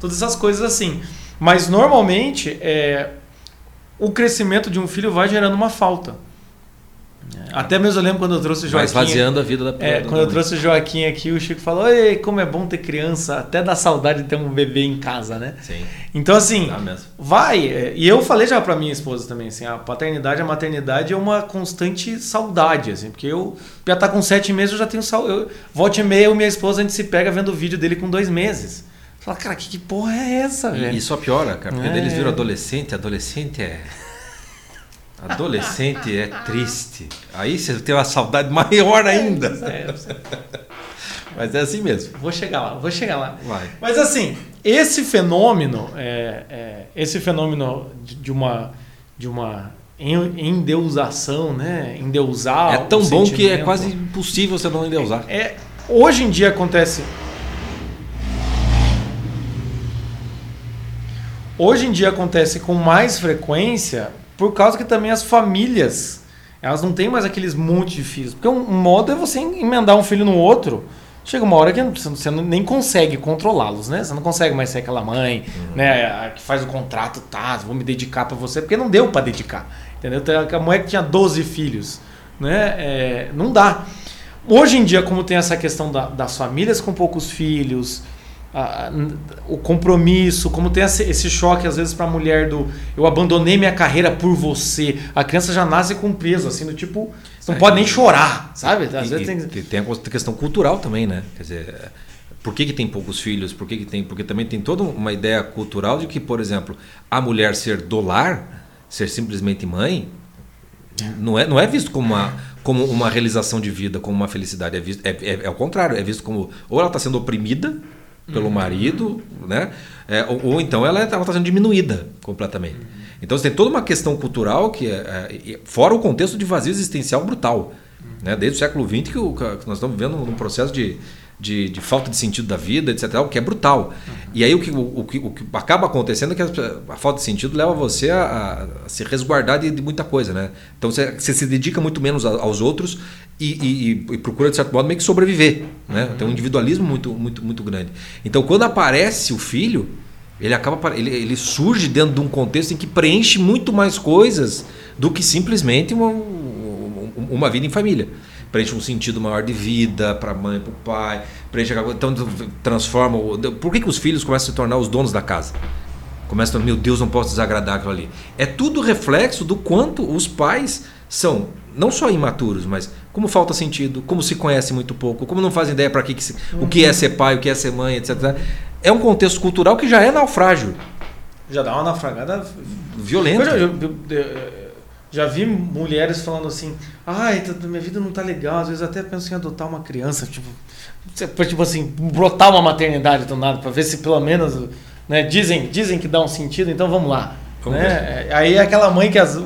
todas essas coisas assim. Mas normalmente é, o crescimento de um filho vai gerando uma falta. Até mesmo eu lembro quando eu trouxe o Joaquim. Vai esvaziando a vida da É, quando eu trouxe o Joaquim aqui, o Chico falou: Ei, como é bom ter criança, até dá saudade de ter um bebê em casa, né? Sim. Então, assim, vai. É, e eu falei já pra minha esposa também, assim, a paternidade, a maternidade é uma constante saudade, assim, porque eu já tá com sete meses, eu já tenho saudade. Volte e meia, eu e minha esposa, a gente se pega vendo o vídeo dele com dois meses. Fala, cara, que, que porra é essa, velho? E só piora, cara, porque é. eles viram adolescente, adolescente é. Adolescente é triste. Aí você tem uma saudade maior ainda. É, Mas é assim mesmo. Vou chegar lá, vou chegar lá. Vai. Mas assim, esse fenômeno, é, é, esse fenômeno de uma, de uma endeusação, né? Endeusar. É tão bom que é quase impossível você não endeusar. É, hoje em dia acontece. Hoje em dia acontece com mais frequência por causa que também as famílias, elas não têm mais aqueles monte de filhos. Porque um, modo é você emendar um filho no outro. Chega uma hora que você nem consegue controlá-los, né? Você não consegue mais ser aquela mãe, uhum. né? Que faz o contrato, tá? Vou me dedicar para você, porque não deu para dedicar, entendeu? A mulher que tinha 12 filhos, né? É, não dá. Hoje em dia, como tem essa questão da, das famílias com poucos filhos, a, o compromisso, como tem esse, choque às vezes para a mulher do eu abandonei minha carreira por você. A criança já nasce com peso, assim, do tipo, não é, pode nem chorar, sabe? Às e, vezes tem... tem a questão cultural também, né? Quer dizer, Por que, que tem poucos filhos? Por que, que tem? Porque também tem toda uma ideia cultural de que, por exemplo, a mulher ser do lar, ser simplesmente mãe, não é, não é visto como uma, como uma realização de vida, como uma felicidade. É, visto, é, é, é o contrário, é visto como ou ela está sendo oprimida pelo uhum. marido, né? É, ou, ou, então ela está sendo diminuída completamente. Uhum. Então você tem toda uma questão cultural que é, é fora o contexto de vazio existencial brutal. Uhum. Né? Desde o século XX que, o, que nós estamos vivendo um processo de de, de, falta de sentido da vida, etc. O que é brutal. Uhum. E aí o que, o, que, o que acaba acontecendo é que a, a, falta de sentido leva você a, a se resguardar de, de, muita coisa, né? Então você, você, se dedica muito menos aos outros e, e, e, procura, de certo modo, meio que sobreviver. Né? Uhum. Tem um individualismo muito, muito, muito grande. Então quando aparece o filho, ele acaba ele, ele surge dentro de um contexto em que preenche muito mais coisas do que simplesmente uma, uma vida em família preenche um sentido maior de vida para a mãe, para o pai, preenche então transforma. Por que, que os filhos começam a se tornar os donos da casa? Começam a meu Deus, não posso desagradar aquilo ali. É tudo reflexo do quanto os pais são não só imaturos, mas como falta sentido, como se conhece muito pouco, como não fazem ideia para que, que se, uhum. o que é ser pai, o que é ser mãe, etc. É um contexto cultural que já é naufrágio. Já dá uma naufragada violenta. Eu, eu, eu, já vi mulheres falando assim, ai, tá, minha vida não tá legal, às vezes até penso em adotar uma criança, tipo, tipo assim, brotar uma maternidade do nada, para ver se pelo menos, né, dizem, dizem que dá um sentido, então vamos lá. Vamos né? Aí é aquela mãe que às,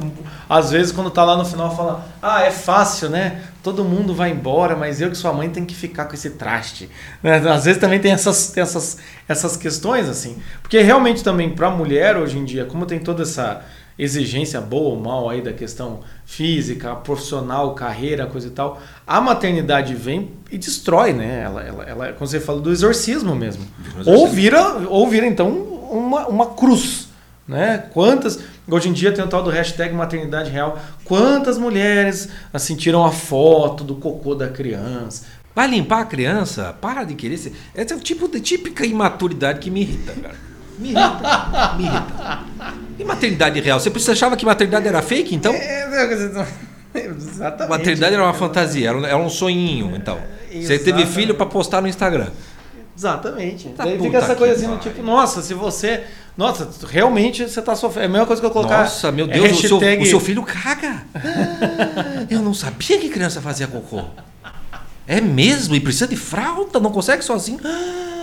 às vezes quando tá lá no final fala, ah, é fácil, né? Todo mundo vai embora, mas eu que sua mãe tem que ficar com esse traste. Né? Às vezes também tem essas, tem essas, essas questões assim. Porque realmente também para a mulher hoje em dia, como tem toda essa exigência boa ou mal aí da questão física, profissional, carreira, coisa e tal, a maternidade vem e destrói, né? Ela, ela, ela como você fala, do exorcismo mesmo. Ou vira, ou vira então uma, uma cruz, né? Quantas hoje em dia tem o tal do hashtag maternidade real. Quantas mulheres assim tiram a foto do cocô da criança? Vai limpar a criança? Para de querer ser. Essa é o tipo de típica imaturidade que me irrita, cara. Me irrita. me irrita. E maternidade real? Você achava que maternidade era fake, então? É, exatamente. Maternidade era uma fantasia, era um, era um sonhinho, então. Você teve filho para postar no Instagram. Exatamente. Tá Daí fica essa coisa assim, tipo, nossa, se você. Nossa, realmente você está sofrendo. É a mesma coisa que eu colocar. Nossa, meu Deus, hashtag... o, seu, o seu filho caga. eu não sabia que criança fazia cocô. É mesmo? E precisa de fralda? Não consegue sozinho?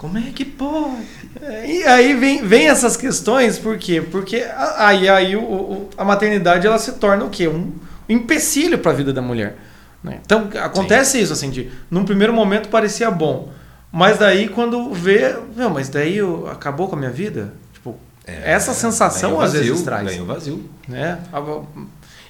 Como é que pode? E aí vem, vem essas questões, por quê? Porque aí, aí o, o, a maternidade ela se torna o quê? Um empecilho para a vida da mulher. Né? Então acontece Sim. isso, assim, de num primeiro momento parecia bom, mas daí quando vê, não, mas daí eu, acabou com a minha vida? Tipo, é, essa sensação vazio, às vezes traz. Ganhou vazio. Né?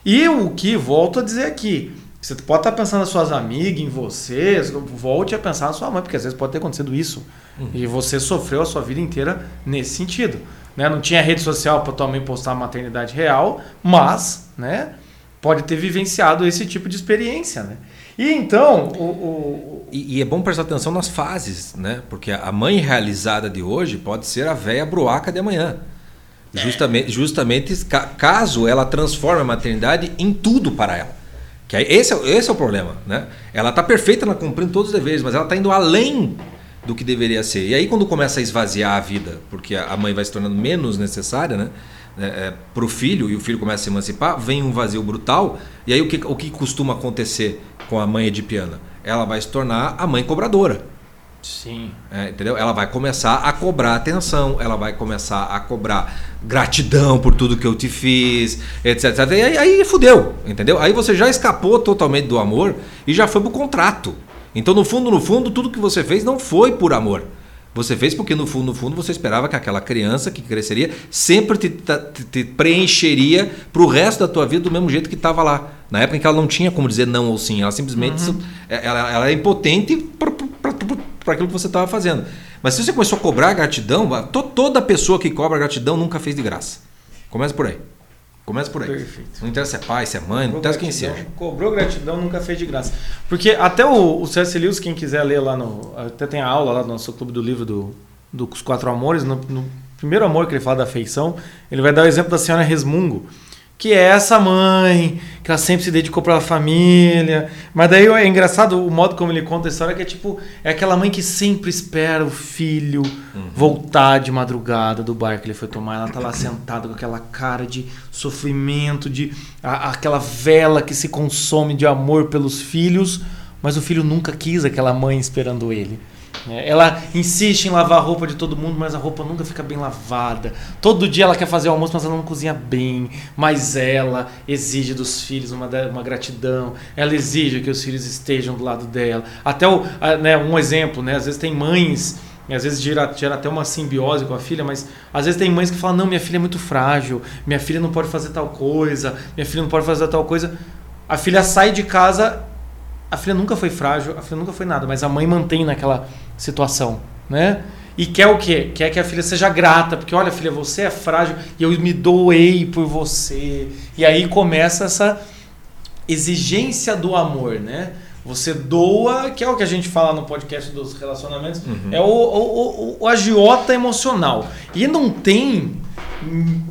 E o que, volto a dizer aqui, você pode estar pensando nas suas amigas, em você, volte a pensar na sua mãe, porque às vezes pode ter acontecido isso. Uhum. E você sofreu a sua vida inteira nesse sentido. Né? Não tinha rede social para tua mãe postar a maternidade real, mas né, pode ter vivenciado esse tipo de experiência. Né? E então. O, o... E, e, é bom prestar atenção nas fases, né? porque a mãe realizada de hoje pode ser a velha bruaca de amanhã. Justamente, justamente caso ela transforme a maternidade em tudo para ela. Que esse, é, esse é o problema, né? Ela está perfeita, ela cumprindo todos os deveres, mas ela está indo além do que deveria ser. E aí quando começa a esvaziar a vida, porque a mãe vai se tornando menos necessária, né? É, é, para o filho e o filho começa a se emancipar, vem um vazio brutal. E aí o que, o que costuma acontecer com a mãe edipiana? Ela vai se tornar a mãe cobradora. Sim. É, entendeu? Ela vai começar a cobrar atenção, ela vai começar a cobrar gratidão por tudo que eu te fiz, etc. etc. E aí, aí fudeu, entendeu? Aí você já escapou totalmente do amor e já foi pro contrato. Então, no fundo, no fundo, tudo que você fez não foi por amor. Você fez porque no fundo, no fundo, você esperava que aquela criança que cresceria sempre te, te, te preencheria para o resto da tua vida do mesmo jeito que estava lá. Na época em que ela não tinha como dizer não ou sim, ela simplesmente uhum. ela, ela é impotente para para aquilo que você estava fazendo. Mas se você começou a cobrar gratidão, toda pessoa que cobra gratidão nunca fez de graça. Começa por aí. Começa por aí. Perfeito. Não interessa se é pai, se é mãe, não interessa quem seja. Cobrou gratidão, nunca fez de graça. Porque até o, o C.S. Lewis, quem quiser ler lá no. Até tem a aula lá no nosso clube do livro do, dos Quatro Amores. No, no primeiro amor que ele fala da afeição, ele vai dar o exemplo da senhora Resmungo que é essa mãe, que ela sempre se dedicou para a família. Mas daí é engraçado o modo como ele conta a história, que é tipo, é aquela mãe que sempre espera o filho uhum. voltar de madrugada do bar que ele foi tomar. Ela tá lá sentada com aquela cara de sofrimento, de a, aquela vela que se consome de amor pelos filhos, mas o filho nunca quis aquela mãe esperando ele. É, ela insiste em lavar a roupa de todo mundo, mas a roupa nunca fica bem lavada. Todo dia ela quer fazer o almoço, mas ela não cozinha bem. Mas ela exige dos filhos uma, uma gratidão. Ela exige que os filhos estejam do lado dela. Até o, né, um exemplo, né? Às vezes tem mães, às vezes gera, gera até uma simbiose com a filha, mas às vezes tem mães que falam: não, minha filha é muito frágil, minha filha não pode fazer tal coisa, minha filha não pode fazer tal coisa. A filha sai de casa a filha nunca foi frágil, a filha nunca foi nada, mas a mãe mantém naquela situação, né? E quer o quê? Quer que a filha seja grata, porque olha, filha, você é frágil e eu me doei por você. E aí começa essa exigência do amor, né? Você doa, que é o que a gente fala no podcast dos relacionamentos, uhum. é o, o, o, o, agiota emocional. E não tem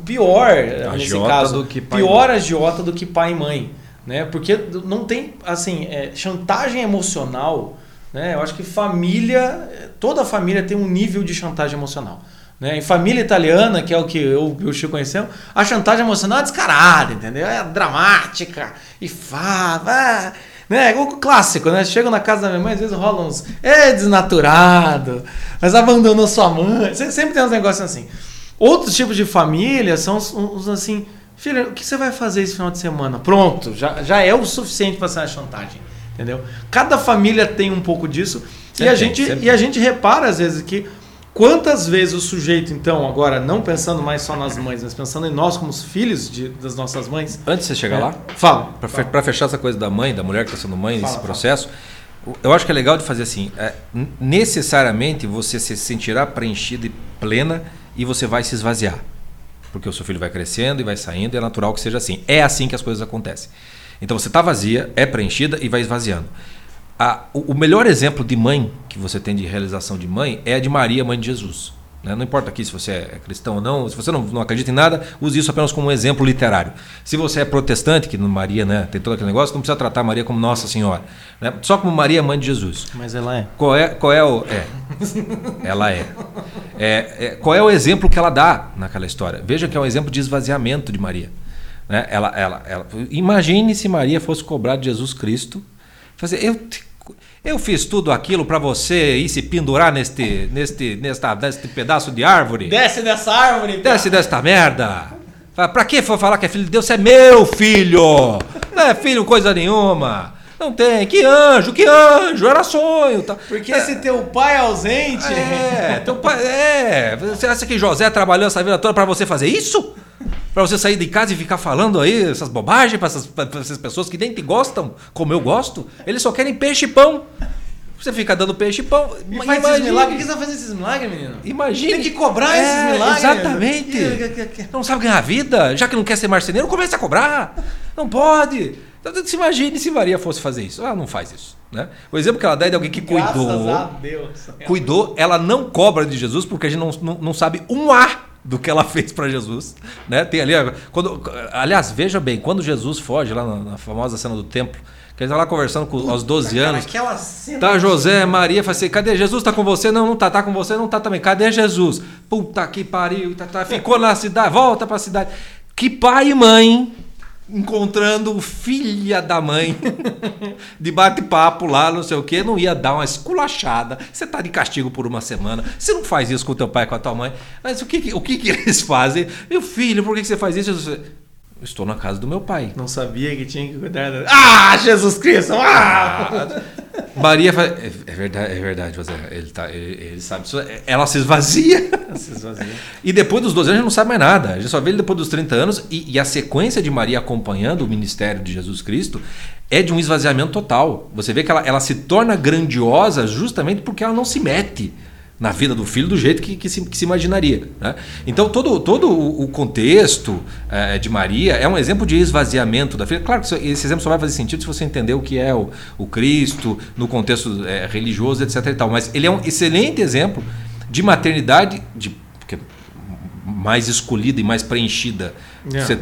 pior, agiota nesse caso, pior agiota do que pai e mãe né? Porque não tem, assim, é, chantagem emocional, né? Eu acho que família, toda família tem um nível de chantagem emocional. Né? Em família italiana, que é o que eu e o Chico conhecemos, a chantagem emocional é descarada, entendeu? É dramática e fala, né? O clássico, né? Chego na casa da minha mãe, às vezes rola uns, é desnaturado, mas abandonou sua mãe. Sempre tem uns negócios assim. Outros tipos de família são os, os assim, Filha, o que você vai fazer esse final de semana? Pronto, já, já é o suficiente para ser uma chantagem. Entendeu? Cada família tem um pouco disso. e a, gente, e a gente repara, às vezes, que quantas vezes o sujeito, então, agora, não pensando mais só nas mães, mas pensando em nós como filhos de, das nossas mães. Antes de você chegar é, lá, fala. Para fechar essa coisa da mãe, da mulher que está sendo mãe, fala, esse processo. Fala. Eu acho que é legal de fazer assim. É, necessariamente você se sentirá preenchida e plena e você vai se esvaziar porque o seu filho vai crescendo e vai saindo, e é natural que seja assim. É assim que as coisas acontecem. Então você está vazia, é preenchida e vai esvaziando. A, o, o melhor exemplo de mãe que você tem de realização de mãe é a de Maria, mãe de Jesus. Né? Não importa aqui se você é cristão ou não, se você não, não acredita em nada, use isso apenas como um exemplo literário. Se você é protestante, que Maria né, tem todo aquele negócio, não precisa tratar Maria como Nossa Senhora. Né? Só como Maria, mãe de Jesus. Mas ela é. Qual é, qual é o. É. ela é. É, é. Qual é o exemplo que ela dá naquela história? Veja que é um exemplo de esvaziamento de Maria. Né? Ela, ela, ela, imagine se Maria fosse cobrar de Jesus Cristo. Fazer, eu eu fiz tudo aquilo para você ir se pendurar neste, neste, nesta, neste pedaço de árvore. Desce dessa árvore. Desce desta merda. Pra que for falar que é filho de Deus? Você é meu filho. Não é filho coisa nenhuma. Não tem. Que anjo, que anjo. Era sonho. Tá. Porque é, se teu pai é ausente. É, teu pai. É. Você acha que José trabalhou essa vida toda para você fazer isso? Para você sair de casa e ficar falando aí essas bobagens para essas, essas, pessoas que nem te gostam, como eu gosto, eles só querem peixe e pão. Você fica dando peixe e pão. E faz imagine, esses milagres. Por que você vai fazer esses milagres, menino? Imagine. Tem que cobrar é, esses milagres. Exatamente. Não sabe ganhar vida? Já que não quer ser marceneiro, comece a cobrar. Não pode. Então, se imagine se Maria fosse fazer isso. Ela não faz isso. Né? O exemplo que ela dá é de alguém que cuidou. Graças a Deus. Cuidou, ela não cobra de Jesus porque a gente não, não, não sabe um ar do que ela fez para Jesus, né? Tem ali, quando, aliás, veja bem, quando Jesus foge lá na, na famosa cena do templo, que ele está lá conversando com Puta, aos 12 anos. Cara, tá José, Maria, fala assim: cadê Jesus? Tá com você? Não, não tá. Tá com você? Não tá também. Cadê Jesus? Puta que pariu. Tá, tá, ficou na cidade, volta para a cidade. Que pai e mãe encontrando filha da mãe de bate-papo lá, não sei o que, não ia dar uma esculachada. Você tá de castigo por uma semana. Você não faz isso com teu pai, com a tua mãe. Mas o que, o que, que eles fazem? Meu filho, por que, que você faz isso? Estou na casa do meu pai. Não sabia que tinha que cuidar da... Ah, Jesus Cristo! Ah! Maria faz... É, é verdade, é verdade, José. Ele, tá, ele, ele sabe. Ela se esvazia. Ela se esvazia. E depois dos 12 anos a gente não sabe mais nada. A gente só vê ele depois dos 30 anos. E, e a sequência de Maria acompanhando o ministério de Jesus Cristo é de um esvaziamento total. Você vê que ela, ela se torna grandiosa justamente porque ela não se mete na vida do filho do jeito que, que, se, que se, imaginaria. Né? Então, todo, todo o contexto é, de Maria é um exemplo de esvaziamento da filha. Claro que esse exemplo só vai fazer sentido se você entender o que é o, o Cristo no contexto é, religioso, etc. E tal. Mas ele é um excelente exemplo de maternidade, de, mais escolhida e mais preenchida.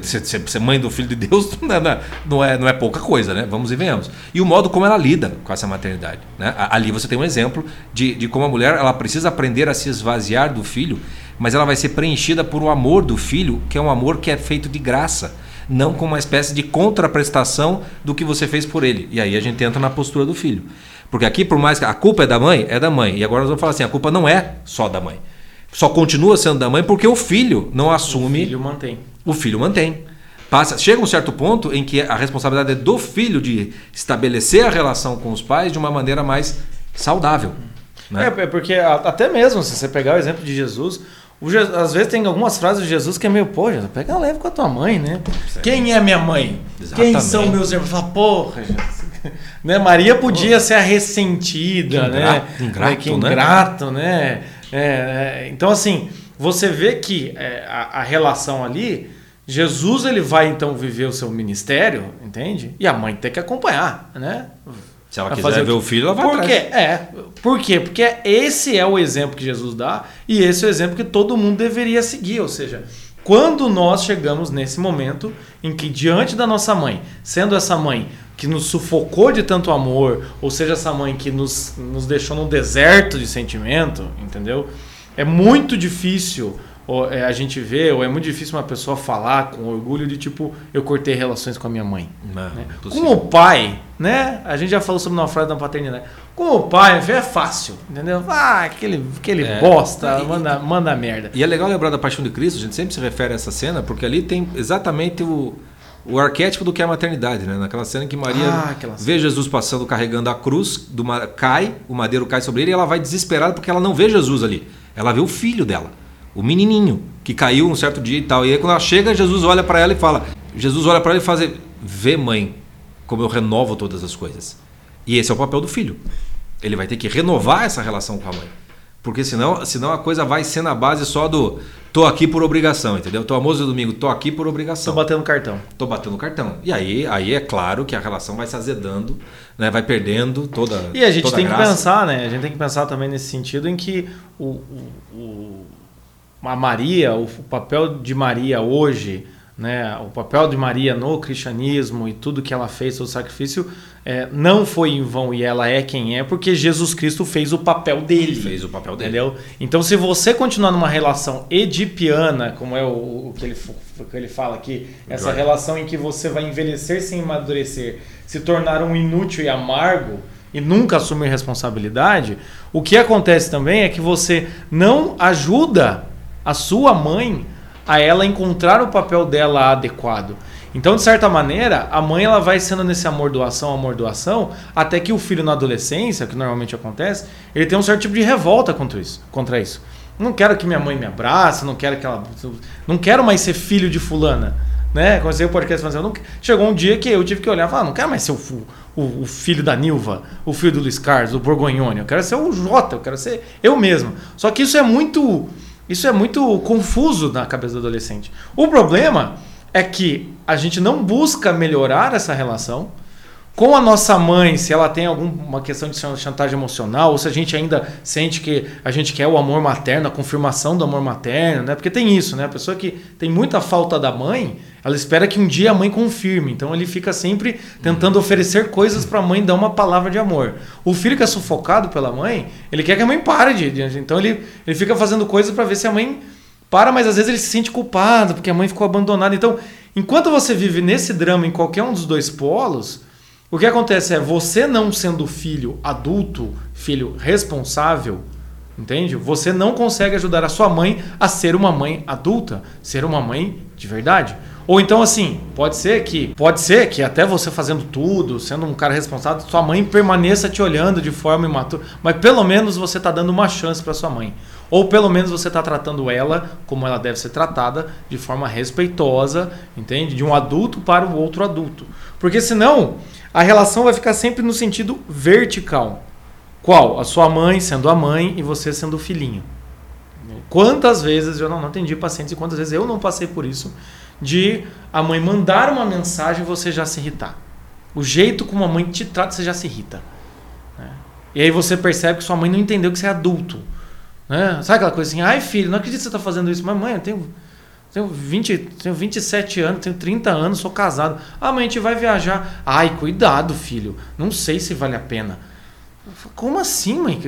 Ser, ser, ser, mãe do filho de Deus não é, não é, não é pouca coisa, né? Vamos e venhamos. E o modo como ela lida com essa maternidade. Né? Ali você tem um exemplo de, de como a mulher ela precisa aprender a se esvaziar do filho, mas ela vai ser preenchida por o amor do filho, que é um amor que é feito de graça não com uma espécie de contraprestação do que você fez por ele. E aí a gente entra na postura do filho. Porque aqui, por mais que a culpa é da mãe, é da mãe. E agora nós vamos falar assim: a culpa não é só da mãe. Só continua sendo da mãe porque o filho não assume. O filho mantém. O filho mantém. Passa, chega um certo ponto em que a responsabilidade é do filho de estabelecer a relação com os pais de uma maneira mais saudável. Né? É, é porque até mesmo, se você pegar o exemplo de Jesus, Jesus, às vezes tem algumas frases de Jesus que é meio, pô, Jesus, pega leve com a tua mãe, né? Quem é minha mãe? Exatamente. Quem são meus irmãos? Fala, porra, Jesus. né? Maria podia ser a ressentida, que né? Ingrato, que ingrato, né? né? É, é, então, assim, você vê que é, a, a, relação ali, Jesus ele vai então viver o seu ministério, entende? E a mãe tem que acompanhar, né? Se ela quiser ver o filho, ela vai Por quê? É. Por quê? Porque esse é o exemplo que Jesus dá e esse é o exemplo que todo mundo deveria seguir. Ou seja, quando nós chegamos nesse momento em que, diante da nossa mãe, sendo essa mãe que nos sufocou de tanto amor, ou seja, essa mãe que nos, nos deixou num deserto de sentimento, entendeu? É muito difícil ou, é, a gente ver, ou é muito difícil uma pessoa falar com orgulho de tipo, eu cortei relações com a minha mãe. Não, né? Com o pai, né? A gente já falou sobre uma frase da paternidade. Com o pai é fácil, entendeu? Ah, aquele, aquele é, bosta, e, manda, manda merda. E é legal lembrar da paixão de Cristo, a gente sempre se refere a essa cena, porque ali tem exatamente o, o arquétipo do que é a maternidade, né? Naquela cena que Maria ah, vê Jesus passando carregando a cruz, do, cai, o madeiro cai sobre ele e ela vai desesperada porque ela não vê Jesus ali. Ela vê o filho dela o menininho que caiu um certo dia e tal. E aí quando ela chega, Jesus olha para ela e fala: Jesus olha para ela e faz: "Vê, mãe, como eu renovo todas as coisas". E esse é o papel do filho. Ele vai ter que renovar essa relação com a mãe. Porque senão, senão a coisa vai ser na base só do tô aqui por obrigação, entendeu? Tô almoço domingo, tô aqui por obrigação. Tô batendo cartão. Tô batendo cartão. E aí, aí é claro que a relação vai se azedando, né? Vai perdendo toda E a gente tem a que pensar, né? A gente tem que pensar também nesse sentido em que o, o, o a Maria, o, papel de Maria hoje, né, o papel de Maria no cristianismo e tudo que ela fez, o sacrifício, é, não foi em vão e ela é quem é, porque Jesus Cristo fez o papel dele. Fez o papel dele. Entendeu? Então, se você continuar numa relação edipiana, como é o, o que, ele, o que ele fala aqui, essa relação em que você vai envelhecer sem amadurecer, se tornar um inútil e amargo, e nunca assumir responsabilidade, o que acontece também é que você não ajuda a sua mãe a ela encontrar o papel dela adequado. Então, de certa maneira, a mãe ela vai sendo nesse amor doação, amor doação, até que o filho na adolescência, que normalmente acontece, ele tem um certo tipo de revolta contra isso. Contra isso. Não quero que minha mãe me abrace, não quero que ela. Não quero mais ser filho de fulana. Né? Comecei o podcast falando assim, não... chegou um dia que eu tive que olhar e falar, não quero mais ser o, o, o, filho da Nilva, o filho do Luiz Carlos, o Borgonhone, eu quero ser o Jota, eu quero ser eu mesmo. Só que isso é muito isso é muito confuso na cabeça do adolescente. O problema é que a gente não busca melhorar essa relação com a nossa mãe, se ela tem alguma questão de chantagem emocional, ou se a gente ainda sente que a gente quer o amor materno, a confirmação do amor materno, né? Porque tem isso, né? A pessoa que tem muita falta da mãe, ela espera que um dia a mãe confirme. Então ele fica sempre tentando oferecer coisas para a mãe dar uma palavra de amor. O filho que é sufocado pela mãe, ele quer que a mãe pare de. de então ele, ele fica fazendo coisas para ver se a mãe para, mas às vezes ele se sente culpado porque a mãe ficou abandonada. Então, enquanto você vive nesse drama em qualquer um dos dois polos, o que acontece é você não sendo filho adulto, filho responsável, entende? Você não consegue ajudar a sua mãe a ser uma mãe adulta, ser uma mãe de verdade. Ou então assim, pode ser que pode ser que até você fazendo tudo, sendo um cara responsável, sua mãe permaneça te olhando de forma imatura, mas pelo menos você está dando uma chance para sua mãe. Ou pelo menos você está tratando ela como ela deve ser tratada, de forma respeitosa, entende? De um adulto para o outro adulto. Porque senão, a relação vai ficar sempre no sentido vertical. Qual? A sua mãe sendo a mãe e você sendo o filhinho. Quantas vezes eu não, não atendi pacientes e quantas vezes eu não passei por isso de a mãe mandar uma mensagem e você já se irritar. O jeito como a mãe te trata, você já se irrita. Né? E aí você percebe que sua mãe não entendeu que você é adulto. Né? Sabe aquela coisa assim, ai filho, não acredito que você está fazendo isso. Mas mãe, eu tenho Tenho, 20, tenho 27 anos, tenho 30 anos, sou casado. Ah, mãe, a gente vai viajar. Ai, cuidado, filho. Não sei se vale a pena. Como assim, mãe?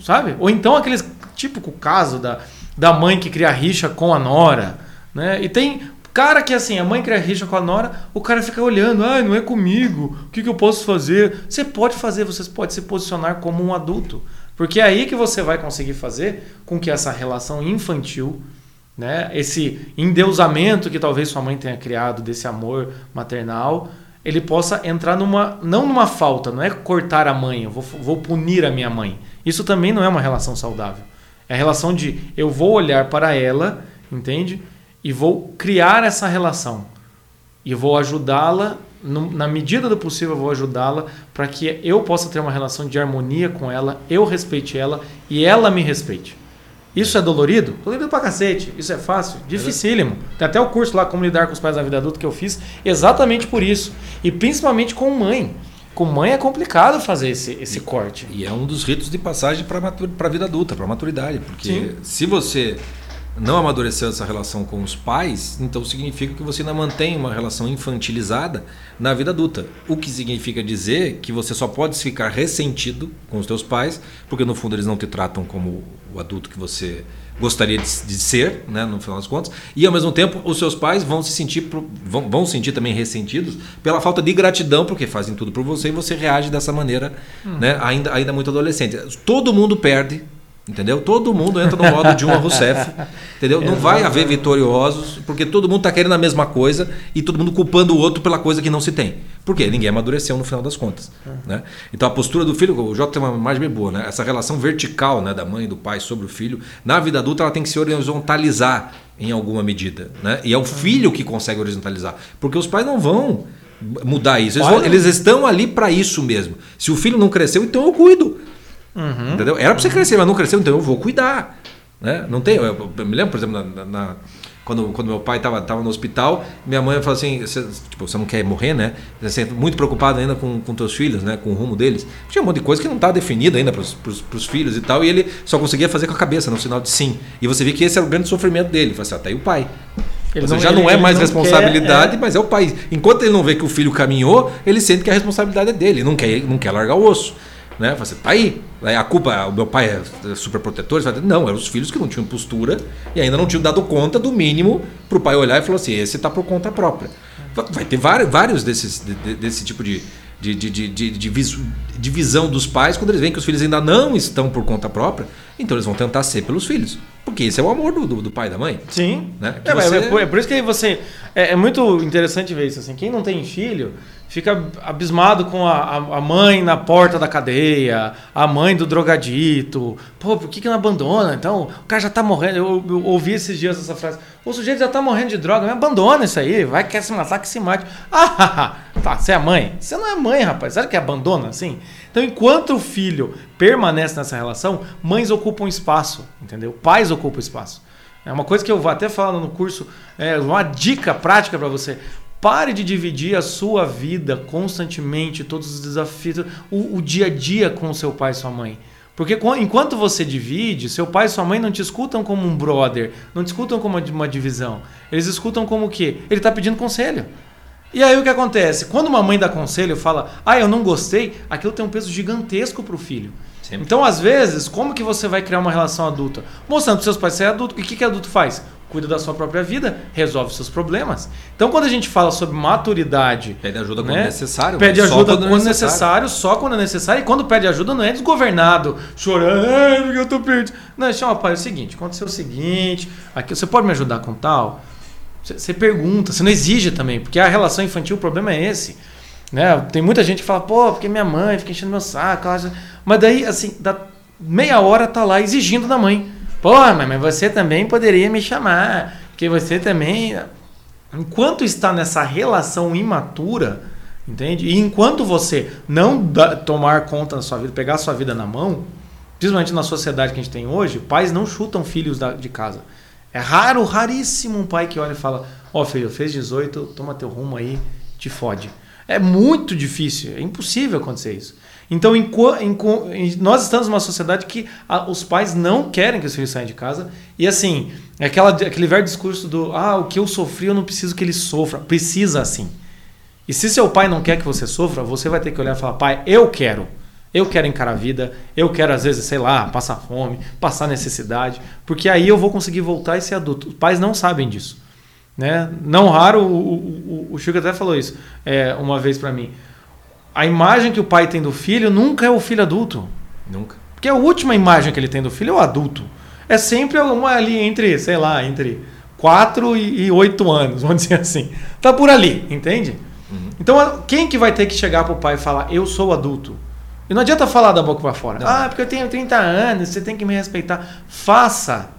Sabe? Ou então aqueles típico caso da, da mãe que cria rixa com a nora. Né? E tem cara que assim, a mãe cria rixa com a nora, o cara fica olhando, ah, não é comigo, o que, que eu posso fazer? Você pode fazer, você pode se posicionar como um adulto. Porque é aí que você vai conseguir fazer com que essa relação infantil né? Esse endeusamento que talvez sua mãe tenha criado desse amor maternal, ele possa entrar numa não numa falta, não é cortar a mãe, eu vou, vou punir a minha mãe. Isso também não é uma relação saudável. É a relação de eu vou olhar para ela, entende? E vou criar essa relação. E vou ajudá-la, na medida do possível, vou ajudá-la para que eu possa ter uma relação de harmonia com ela, eu respeite ela e ela me respeite. Isso é dolorido? Dolorido pra cacete. Isso é fácil? Dificílimo. Tem até o curso lá, Como Lidar com os Pais da Vida Adulta, que eu fiz exatamente por isso. E principalmente com mãe. Com mãe é complicado fazer esse, esse corte. E é um dos ritos de passagem para a vida adulta, para a maturidade. Porque Sim. se você não amadureceu essa relação com os pais, então significa que você ainda mantém uma relação infantilizada na vida adulta. O que significa dizer que você só pode ficar ressentido com os teus pais, porque no fundo eles não te tratam como o adulto que você gostaria de, de ser, né, no final das contas, e ao mesmo tempo os seus pais vão se sentir vão, vão sentir também ressentidos pela falta de gratidão, porque fazem tudo por você e você reage dessa maneira, hum. né, ainda ainda muito adolescente. Todo mundo perde Entendeu? Todo mundo entra no modo Dilma Rousseff. Entendeu? Não vai haver vitoriosos, porque todo mundo está querendo a mesma coisa e todo mundo culpando o outro pela coisa que não se tem. Por quê? Ninguém amadureceu no final das contas. Né? Então a postura do filho, o Jota tem uma imagem bem boa, né? essa relação vertical né, da mãe e do pai sobre o filho, na vida adulta ela tem que se horizontalizar em alguma medida. Né? E é o filho que consegue horizontalizar. Porque os pais não vão mudar isso. Eles, vão, eles estão ali para isso mesmo. Se o filho não cresceu, então eu cuido. Uhum. Entendeu? Era para você crescer, mas não cresceu, então eu vou cuidar. Né? Não tem. Eu, eu me lembro, por exemplo, na, na, quando, quando meu pai estava tava no hospital, minha mãe falou assim: você, tipo, você não quer morrer, né? Você é muito preocupado ainda com, com teus filhos, né? Com o rumo deles. Tinha um monte de coisa que não estava definida ainda para os filhos e tal, e ele só conseguia fazer com a cabeça, no sinal de sim. E você vê que esse era o grande sofrimento dele. Ele falou assim: ah, tá aí o pai. Ele não, já ele, não é mais não responsabilidade, quer, é. mas é o pai. Enquanto ele não vê que o filho caminhou, ele sente que a responsabilidade é dele, não quer, não quer largar o osso. Né? Você tá aí. A culpa, o meu pai é super protetor. Não, eram os filhos que não tinham postura e ainda não tinham dado conta do mínimo para o pai olhar e falar assim: esse está por conta própria. Vai ter vários, desses, desse tipo de, de, de, de, de visão dos pais quando eles veem que os filhos ainda não estão por conta própria. Então eles vão tentar ser pelos filhos. Porque esse é o amor do, do, do pai e da mãe. Sim. Né? É, você... é, por, é, por, isso que você. É, é, muito interessante ver isso. Assim, quem não tem filho fica abismado com a, a, mãe na porta da cadeia, a mãe do drogadito. Pô, por que, que não abandona? Então, o cara já tá morrendo. Eu, eu ouvi esses dias essa frase. O sujeito já tá morrendo de droga, me abandona isso aí. Vai, quer se matar, que se mate. Ah, tá, você é mãe? Você não é mãe, rapaz. Sabe que abandona assim? Então, enquanto o filho permanece nessa relação, mães ocupam espaço, entendeu? Pais ocupam espaço. É uma coisa que eu vou até falando no curso, é uma dica prática para você. Pare de dividir a sua vida constantemente, todos os desafios, o, o dia a dia com seu pai e sua mãe. Porque enquanto você divide, seu pai e sua mãe não te escutam como um brother, não te escutam como uma divisão. Eles escutam como o quê? Ele está pedindo conselho. E aí o que acontece? Quando uma mãe dá conselho fala, ah, eu não gostei, aquilo tem um peso gigantesco para o filho. Sempre. Então, às vezes, como que você vai criar uma relação adulta? Mostrando para seus pais ser adulto. E o que, que adulto faz? Cuida da sua própria vida, resolve seus problemas. Então, quando a gente fala sobre maturidade. Pede ajuda quando né? necessário. Pede ajuda quando, quando necessário. necessário, só quando é necessário. E quando pede ajuda, não é desgovernado, chorando, porque eu tô perdido. Não, chama, pai, é o seguinte: aconteceu o seguinte, aqui, você pode me ajudar com tal? Você pergunta, você não exige também, porque a relação infantil, o problema é esse. Né? Tem muita gente que fala, pô, porque minha mãe fica enchendo meu saco. Mas daí, assim, da meia hora tá lá exigindo da mãe. Pô, mas você também poderia me chamar, porque você também. Enquanto está nessa relação imatura, entende? E enquanto você não dá, tomar conta da sua vida, pegar a sua vida na mão, principalmente na sociedade que a gente tem hoje, pais não chutam filhos da, de casa. É raro, raríssimo um pai que olha e fala: Ó, oh, filho, fez 18, toma teu rumo aí, te fode. É muito difícil, é impossível acontecer isso. Então, em, em, nós estamos numa sociedade que a, os pais não querem que os filhos saiam de casa. E assim, é aquela, aquele velho discurso do ah, o que eu sofri, eu não preciso que ele sofra. Precisa assim. E se seu pai não quer que você sofra, você vai ter que olhar e falar, pai, eu quero. Eu quero encarar a vida, eu quero, às vezes, sei lá, passar fome, passar necessidade, porque aí eu vou conseguir voltar e ser adulto. Os pais não sabem disso. Né? Não raro, o, o, o Chico até falou isso é, uma vez para mim a imagem que o pai tem do filho nunca é o filho adulto. Nunca. Porque a última imagem que ele tem do filho é o adulto. É sempre uma ali entre, sei lá, entre 4 e 8 anos, vamos dizer assim. Tá por ali, entende? Uhum. Então, quem que vai ter que chegar pro pai e falar, eu sou adulto? E não adianta falar da boca para fora. Não. Ah, porque eu tenho 30 anos, você tem que me respeitar. Faça.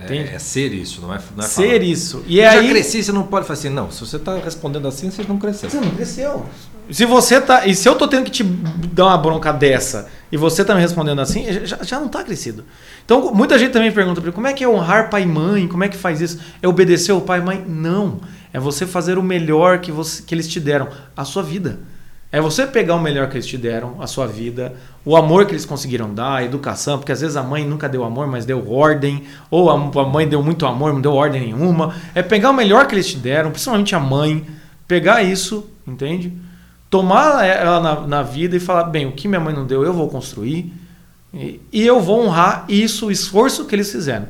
É, é, ser isso, não é, não é Ser falar. isso. E eu aí... já cresci, você não pode falar assim, não. Se você está respondendo assim, você não cresceu. Você não cresceu. Se você tá. E se eu tô tendo que te dar uma bronca dessa e você tá me respondendo assim, já, já não tá crescido. Então, muita gente também pergunta como é que é honrar pai e mãe? Como é que faz isso? É obedecer o pai e mãe? Não. É você fazer o melhor que, você, que eles te deram, a sua vida. É você pegar o melhor que eles te deram, a sua vida, o amor que eles conseguiram dar, a educação, porque às vezes a mãe nunca deu amor, mas deu ordem, ou a, mãe deu muito amor, não deu ordem nenhuma. É pegar o melhor que eles te deram, principalmente a mãe, pegar isso, entende? tomar ela na, na, vida e falar: bem, o que minha mãe não deu, eu vou construir e, e eu vou honrar isso, o esforço que eles fizeram.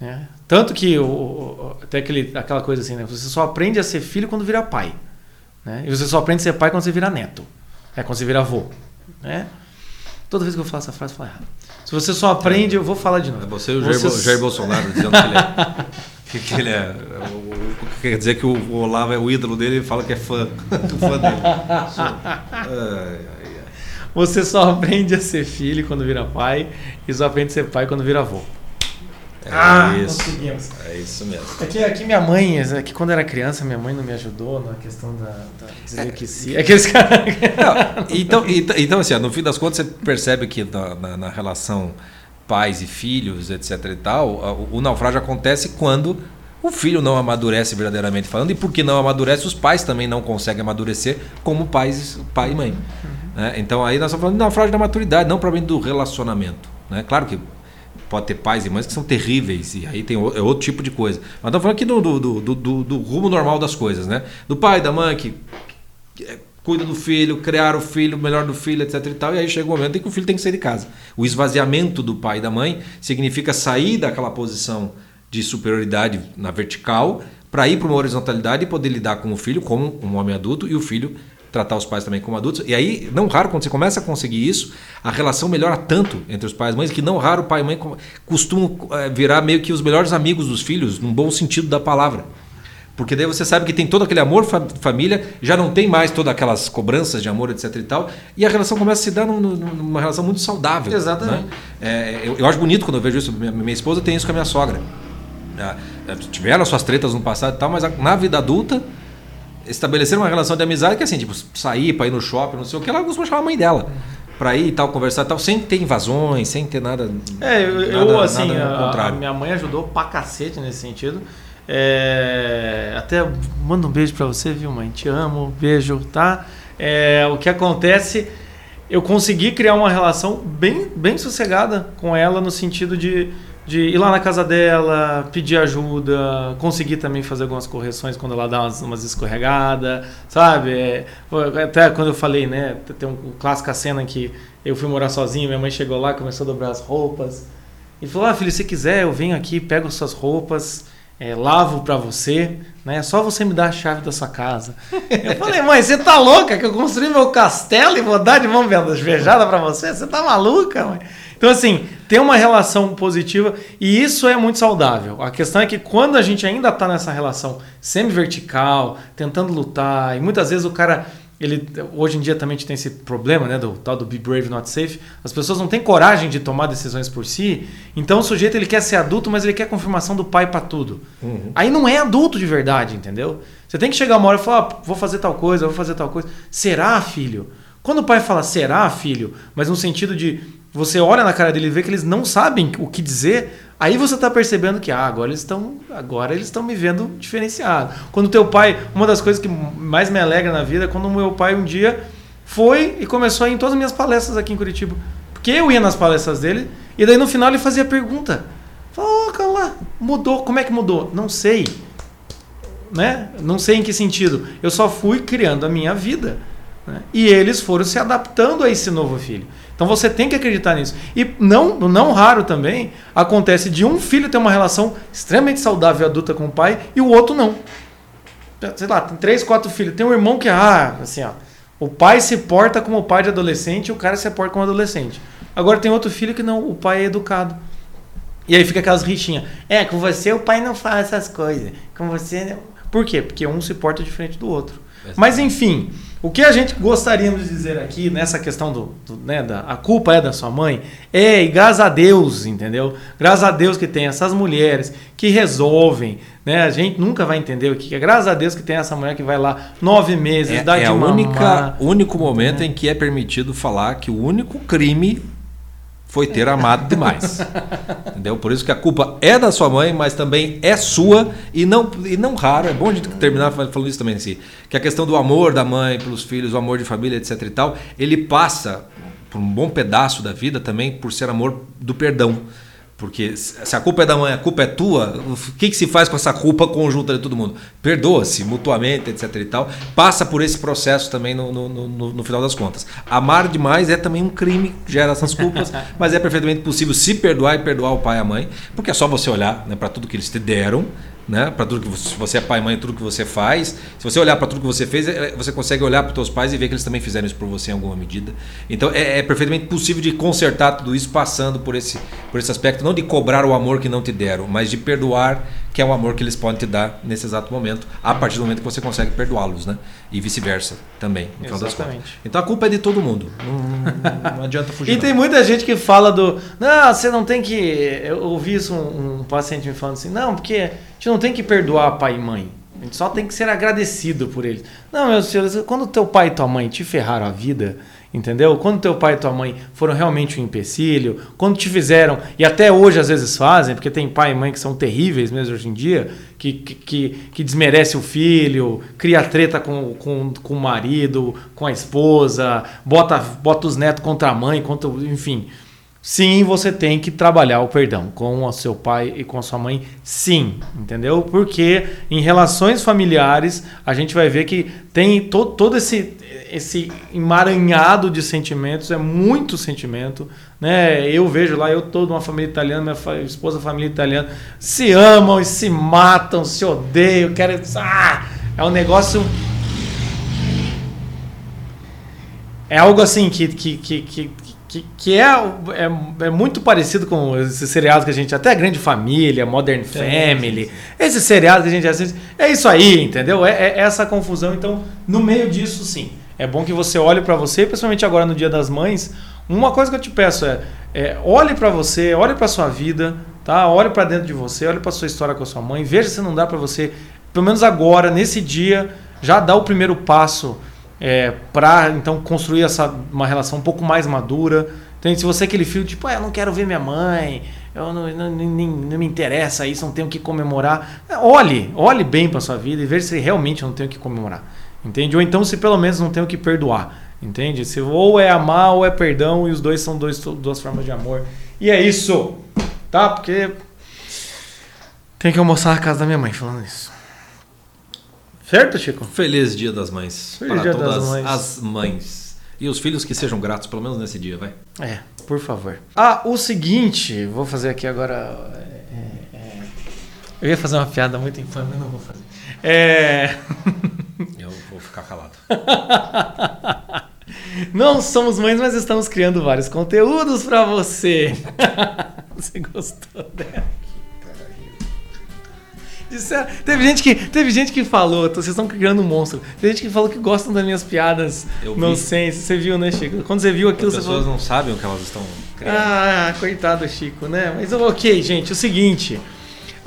Né? Tanto que o, até aquele, aquela coisa assim, né? você só aprende a ser filho quando vira pai. Né? E você só aprende a ser pai quando você vira neto. É quando você vira avô. Né? Toda vez que eu falo essa frase, eu falo errado. Se você só aprende, eu vou falar de novo. É você e o Jair, você... Jair Bolsonaro dizendo que ele é. que, que ele é. O, quer dizer que o Olavo é o ídolo dele e fala que é fã. fã dele. Você só aprende a ser filho quando vira pai e só aprende a ser pai quando vira avô. É ah, isso. Conseguimos. É isso mesmo. Aqui, aqui minha mãe, aqui quando eu era criança, minha mãe não me ajudou na questão da, da dizer é, que sim. Aqueles caras. então, então, então, assim, no fim das contas, você percebe que na, na, na relação pais e filhos, etc. e tal, o, o naufrágio acontece quando o filho não amadurece verdadeiramente falando, e porque não amadurece, os pais também não conseguem amadurecer como pais, pai e mãe. Uhum. Né? Então aí nós estamos falando de naufrágio da maturidade, não provavelmente do relacionamento. Né? Claro que pode ter pais e mães que são terríveis, e aí tem é outro tipo de coisa. Mas estamos falando aqui do, do, do, do, do rumo normal das coisas, né? Do pai, da mãe que é cuida do filho, criar o filho, melhor do filho, etc e tal, e aí chega o momento em que o filho tem que sair de casa. O esvaziamento do pai e da mãe significa sair daquela posição de superioridade na vertical para ir para uma horizontalidade e poder lidar com o filho como um homem adulto e o filho tratar os pais também como adultos. E aí, não raro, quando você começa a conseguir isso, a relação melhora tanto entre os pais e mães que não raro o pai e mãe costumam eh, virar meio que os melhores amigos dos filhos, num bom sentido da palavra. Porque daí você sabe que tem todo aquele amor família, já não tem mais todas aquelas cobranças de amor, etc e tal, e a relação começa a se dar numa relação muito saudável. Exatamente. Né? É, eu, eu, acho bonito quando eu vejo isso. Minha, minha esposa tem isso com a minha sogra. É, tiveram as suas tretas no passado e tal, mas na vida adulta estabeleceram uma relação de amizade que assim, tipo, sair para ir no shopping, não sei o que, ela costuma chamar a mãe dela. Pra ir e tal, conversar e tal, sem ter invasões, sem ter nada. É, eu, nada, assim, nada a, a minha mãe ajudou pra cacete nesse sentido. É, até mando um beijo para você, viu, mãe? Te amo, beijo, tá? É, o que acontece, eu consegui criar uma relação bem, bem sossegada com ela no sentido de, de ir lá na casa dela, pedir ajuda, conseguir também fazer algumas correções quando ela dá umas, umas escorregadas, sabe? É, até quando eu falei, né? Tem uma clássica cena que eu fui morar sozinho, minha mãe chegou lá, começou a dobrar as roupas e falou: Ah, filho, se quiser, eu venho aqui, pego suas roupas é, lavo para você, né? É só você me dar a chave da sua casa. Eu falei, mãe, você tá louca que eu construí meu castelo e vou dar de mão beijada para você? Você tá maluca, mãe? Então, assim, tem uma relação positiva e isso é muito saudável. A questão é que quando a gente ainda tá nessa relação semi-vertical, tentando lutar, e muitas vezes o cara ele hoje em dia também tem esse problema, né, do tal do be brave not safe. As pessoas não têm coragem de tomar decisões por si. Então o sujeito ele quer ser adulto, mas ele quer confirmação do pai para tudo. Uhum. Aí não é adulto de verdade, entendeu? Você tem que chegar uma hora e falar, ah, vou fazer tal coisa, vou fazer tal coisa. Será, filho? Quando o pai fala será, filho, mas no sentido de você olha na cara dele e vê que eles não sabem o que dizer, Aí você está percebendo que ah, agora eles estão agora eles estão me vendo diferenciado. Quando teu pai, uma das coisas que mais me alegra na vida é quando meu pai um dia foi e começou a ir em todas as minhas palestras aqui em Curitiba. Porque eu ia nas palestras dele e daí no final ele fazia pergunta. Falou, oh, lá, mudou. Como é que mudou? Não sei. Né? Não sei em que sentido. Eu só fui criando a minha vida. Né? E eles foram se adaptando a esse novo filho. Então você tem que acreditar nisso. E não, não raro também acontece de um filho ter uma relação extremamente saudável adulta com o pai e o outro não. Sei lá, tem três, quatro filhos. Tem um irmão que, ah, assim, ó. O pai se porta como pai de adolescente e o cara se porta como adolescente. Agora tem outro filho que não, o pai é educado. E aí fica aquelas rixinhas. É, com você o pai não faz essas coisas. Com você. Por quê? Porque um se porta diferente do outro. Mas enfim, o que a gente gostaríamos de dizer aqui nessa questão do, do né, da a culpa é da sua mãe é e graças a Deus, entendeu? Graças a Deus que tem essas mulheres que resolvem, né? A gente nunca vai entender o que é. Graças a Deus que tem essa mulher que vai lá nove meses, é, dá é de a mamar. única único momento em que é permitido falar que o único crime foi ter amado demais. Entendeu? Por isso que a culpa é da sua mãe, mas também é sua e não, e não raro. É bom a gente terminar falando isso também assim, que a questão do amor da mãe pelos filhos, o amor de família, etc e tal, ele passa por um bom pedaço da vida também por ser amor do perdão. Porque se a culpa é da mãe, a culpa é tua, o que, que se faz com essa culpa conjunta de todo mundo? Perdoa-se mutuamente, etc. e tal. Passa por esse processo também no, no, no, no, final das contas. Amar demais é também um crime, gera essas culpas, mas é perfeitamente possível se perdoar e perdoar o pai e a mãe, porque é só você olhar né, para tudo que eles te deram né? Para tudo que você, se você é pai e mãe, tudo que você faz. Se você olhar para tudo que você fez, é, você consegue olhar para os seus pais e ver que eles também fizeram isso por você em alguma medida. Então é, é, perfeitamente possível de consertar tudo isso passando por esse, por esse aspecto, não de cobrar o amor que não te deram, mas de perdoar, que é o amor que eles podem te dar nesse exato momento, a partir do momento que você consegue perdoá-los, né? E vice-versa também, no final das contas. Então a culpa é de todo mundo. Não, não adianta fugir. E não. tem muita gente que fala do. Não, você não tem que. Eu ouvi isso um, um paciente me falando assim, não, porque gente não tem que perdoar pai e mãe. A gente só tem que ser agradecido por eles. Não, meus senhores, quando teu pai e tua mãe te ferraram a vida, entendeu? Quando teu pai e tua mãe foram realmente um empecilho, quando te fizeram, e até hoje às vezes fazem, porque tem pai e mãe que são terríveis mesmo hoje em dia, que, que, que, desmerece o filho, cria treta com, com, com o marido, com a esposa, bota, bota os netos contra a mãe, contra, enfim. Sim, você tem que trabalhar o perdão com o seu pai e com a sua mãe, sim, entendeu? Porque em relações familiares a gente vai ver que tem to todo esse, esse emaranhado de sentimentos, é muito sentimento, né? Eu vejo lá, eu tô numa família italiana, minha fa esposa família italiana, se amam e se matam, se odeiam, querem. Ah, é um negócio. É algo assim que, que, que, que que, que é, é, é, muito parecido com esses seriados que a gente. Até Grande Família, Modern Family. Esses seriados que a gente assiste. É isso aí, entendeu? É, é essa confusão. Então, no meio disso, sim. É bom que você olhe para você, principalmente agora no Dia das Mães. Uma coisa que eu te peço é, é olhe para você, olhe para sua vida, tá? Olhe para dentro de você, olhe para sua história com a sua mãe, veja se não dá para você, pelo menos agora, nesse dia, já dar o primeiro passo é, para então construir essa uma relação um pouco mais madura. Então, se você é aquele filho tipo, ah, eu não quero ver minha mãe, eu não, não, não, não me interessa isso, não tenho que comemorar. É, olhe, olhe bem para sua vida e veja se realmente não tenho que comemorar. Entende? Ou então se pelo menos não tenho o que perdoar. Entende? Se ou é amar ou é perdão e os dois são dois, duas formas de amor. E é isso. Tá? Porque tem que almoçar na casa da minha mãe falando isso. Certo, Chico? Feliz Dia das Mães. Feliz para dia todas das mães. as mães. E os filhos que sejam gratos, pelo menos nesse dia, vai. É, por favor. Ah, o seguinte, vou fazer aqui agora. é, é, eu ia fazer uma piada muito infame, mas não vou fazer. É. Eu vou ficar calado. Não somos mães, mas estamos criando vários conteúdos para você. Você gostou dela? Disseram- teve, gente que, teve gente que falou, vocês estão criando um monstro. Teve gente que falou que gostam das minhas piadas Eu vi. nonsense. Você viu, né, Chico? Quando você viu aquilo, As pessoas falou. não sabem o que elas estão criando. Ah, coitado Chico, né? Mas ok, gente, o seguinte.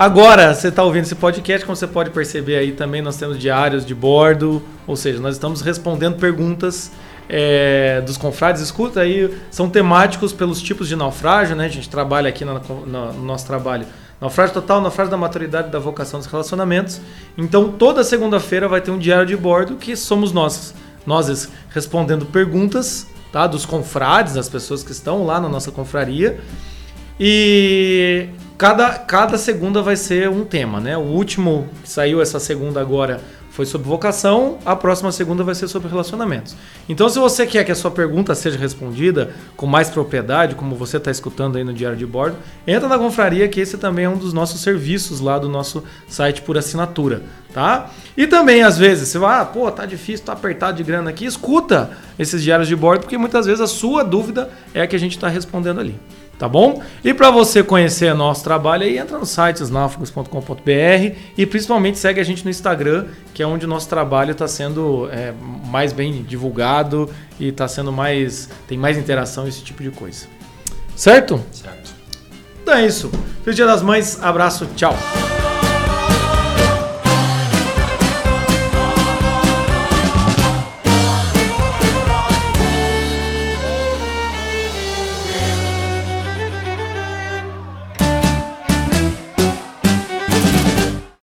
Agora, você está ouvindo esse podcast, como você pode perceber aí também, nós temos diários de bordo, ou seja, nós estamos respondendo perguntas é, dos confrades. Escuta aí, são temáticos pelos tipos de naufrágio, né? A gente trabalha aqui na- na- no nosso trabalho. Naufrágio total, naufrágio da maturidade da vocação dos relacionamentos. Então, toda segunda-feira vai ter um diário de bordo que somos nós. nós respondendo perguntas tá? dos confrades, das pessoas que estão lá na nossa confraria. E cada, cada segunda vai ser um tema, né? O último que saiu essa segunda agora foi sobre vocação, a próxima segunda vai ser sobre relacionamentos. Então, se você quer que a sua pergunta seja respondida com mais propriedade, como você está escutando aí no Diário de Bordo, entra na confraria, que esse também é um dos nossos serviços lá do nosso site por assinatura, tá? E também, às vezes, você vai, ah, pô, tá difícil, tá apertado de grana aqui, escuta esses diários de bordo, porque muitas vezes a sua dúvida é a que a gente está respondendo ali tá bom? E para você conhecer nosso trabalho aí, entra no site snafogos.com.br e principalmente segue a gente no Instagram, que é onde o nosso trabalho está sendo é, mais bem divulgado e está sendo mais tem mais interação esse tipo de coisa. Certo? Certo. Então é isso. Feliz Dia das Mães, abraço, tchau.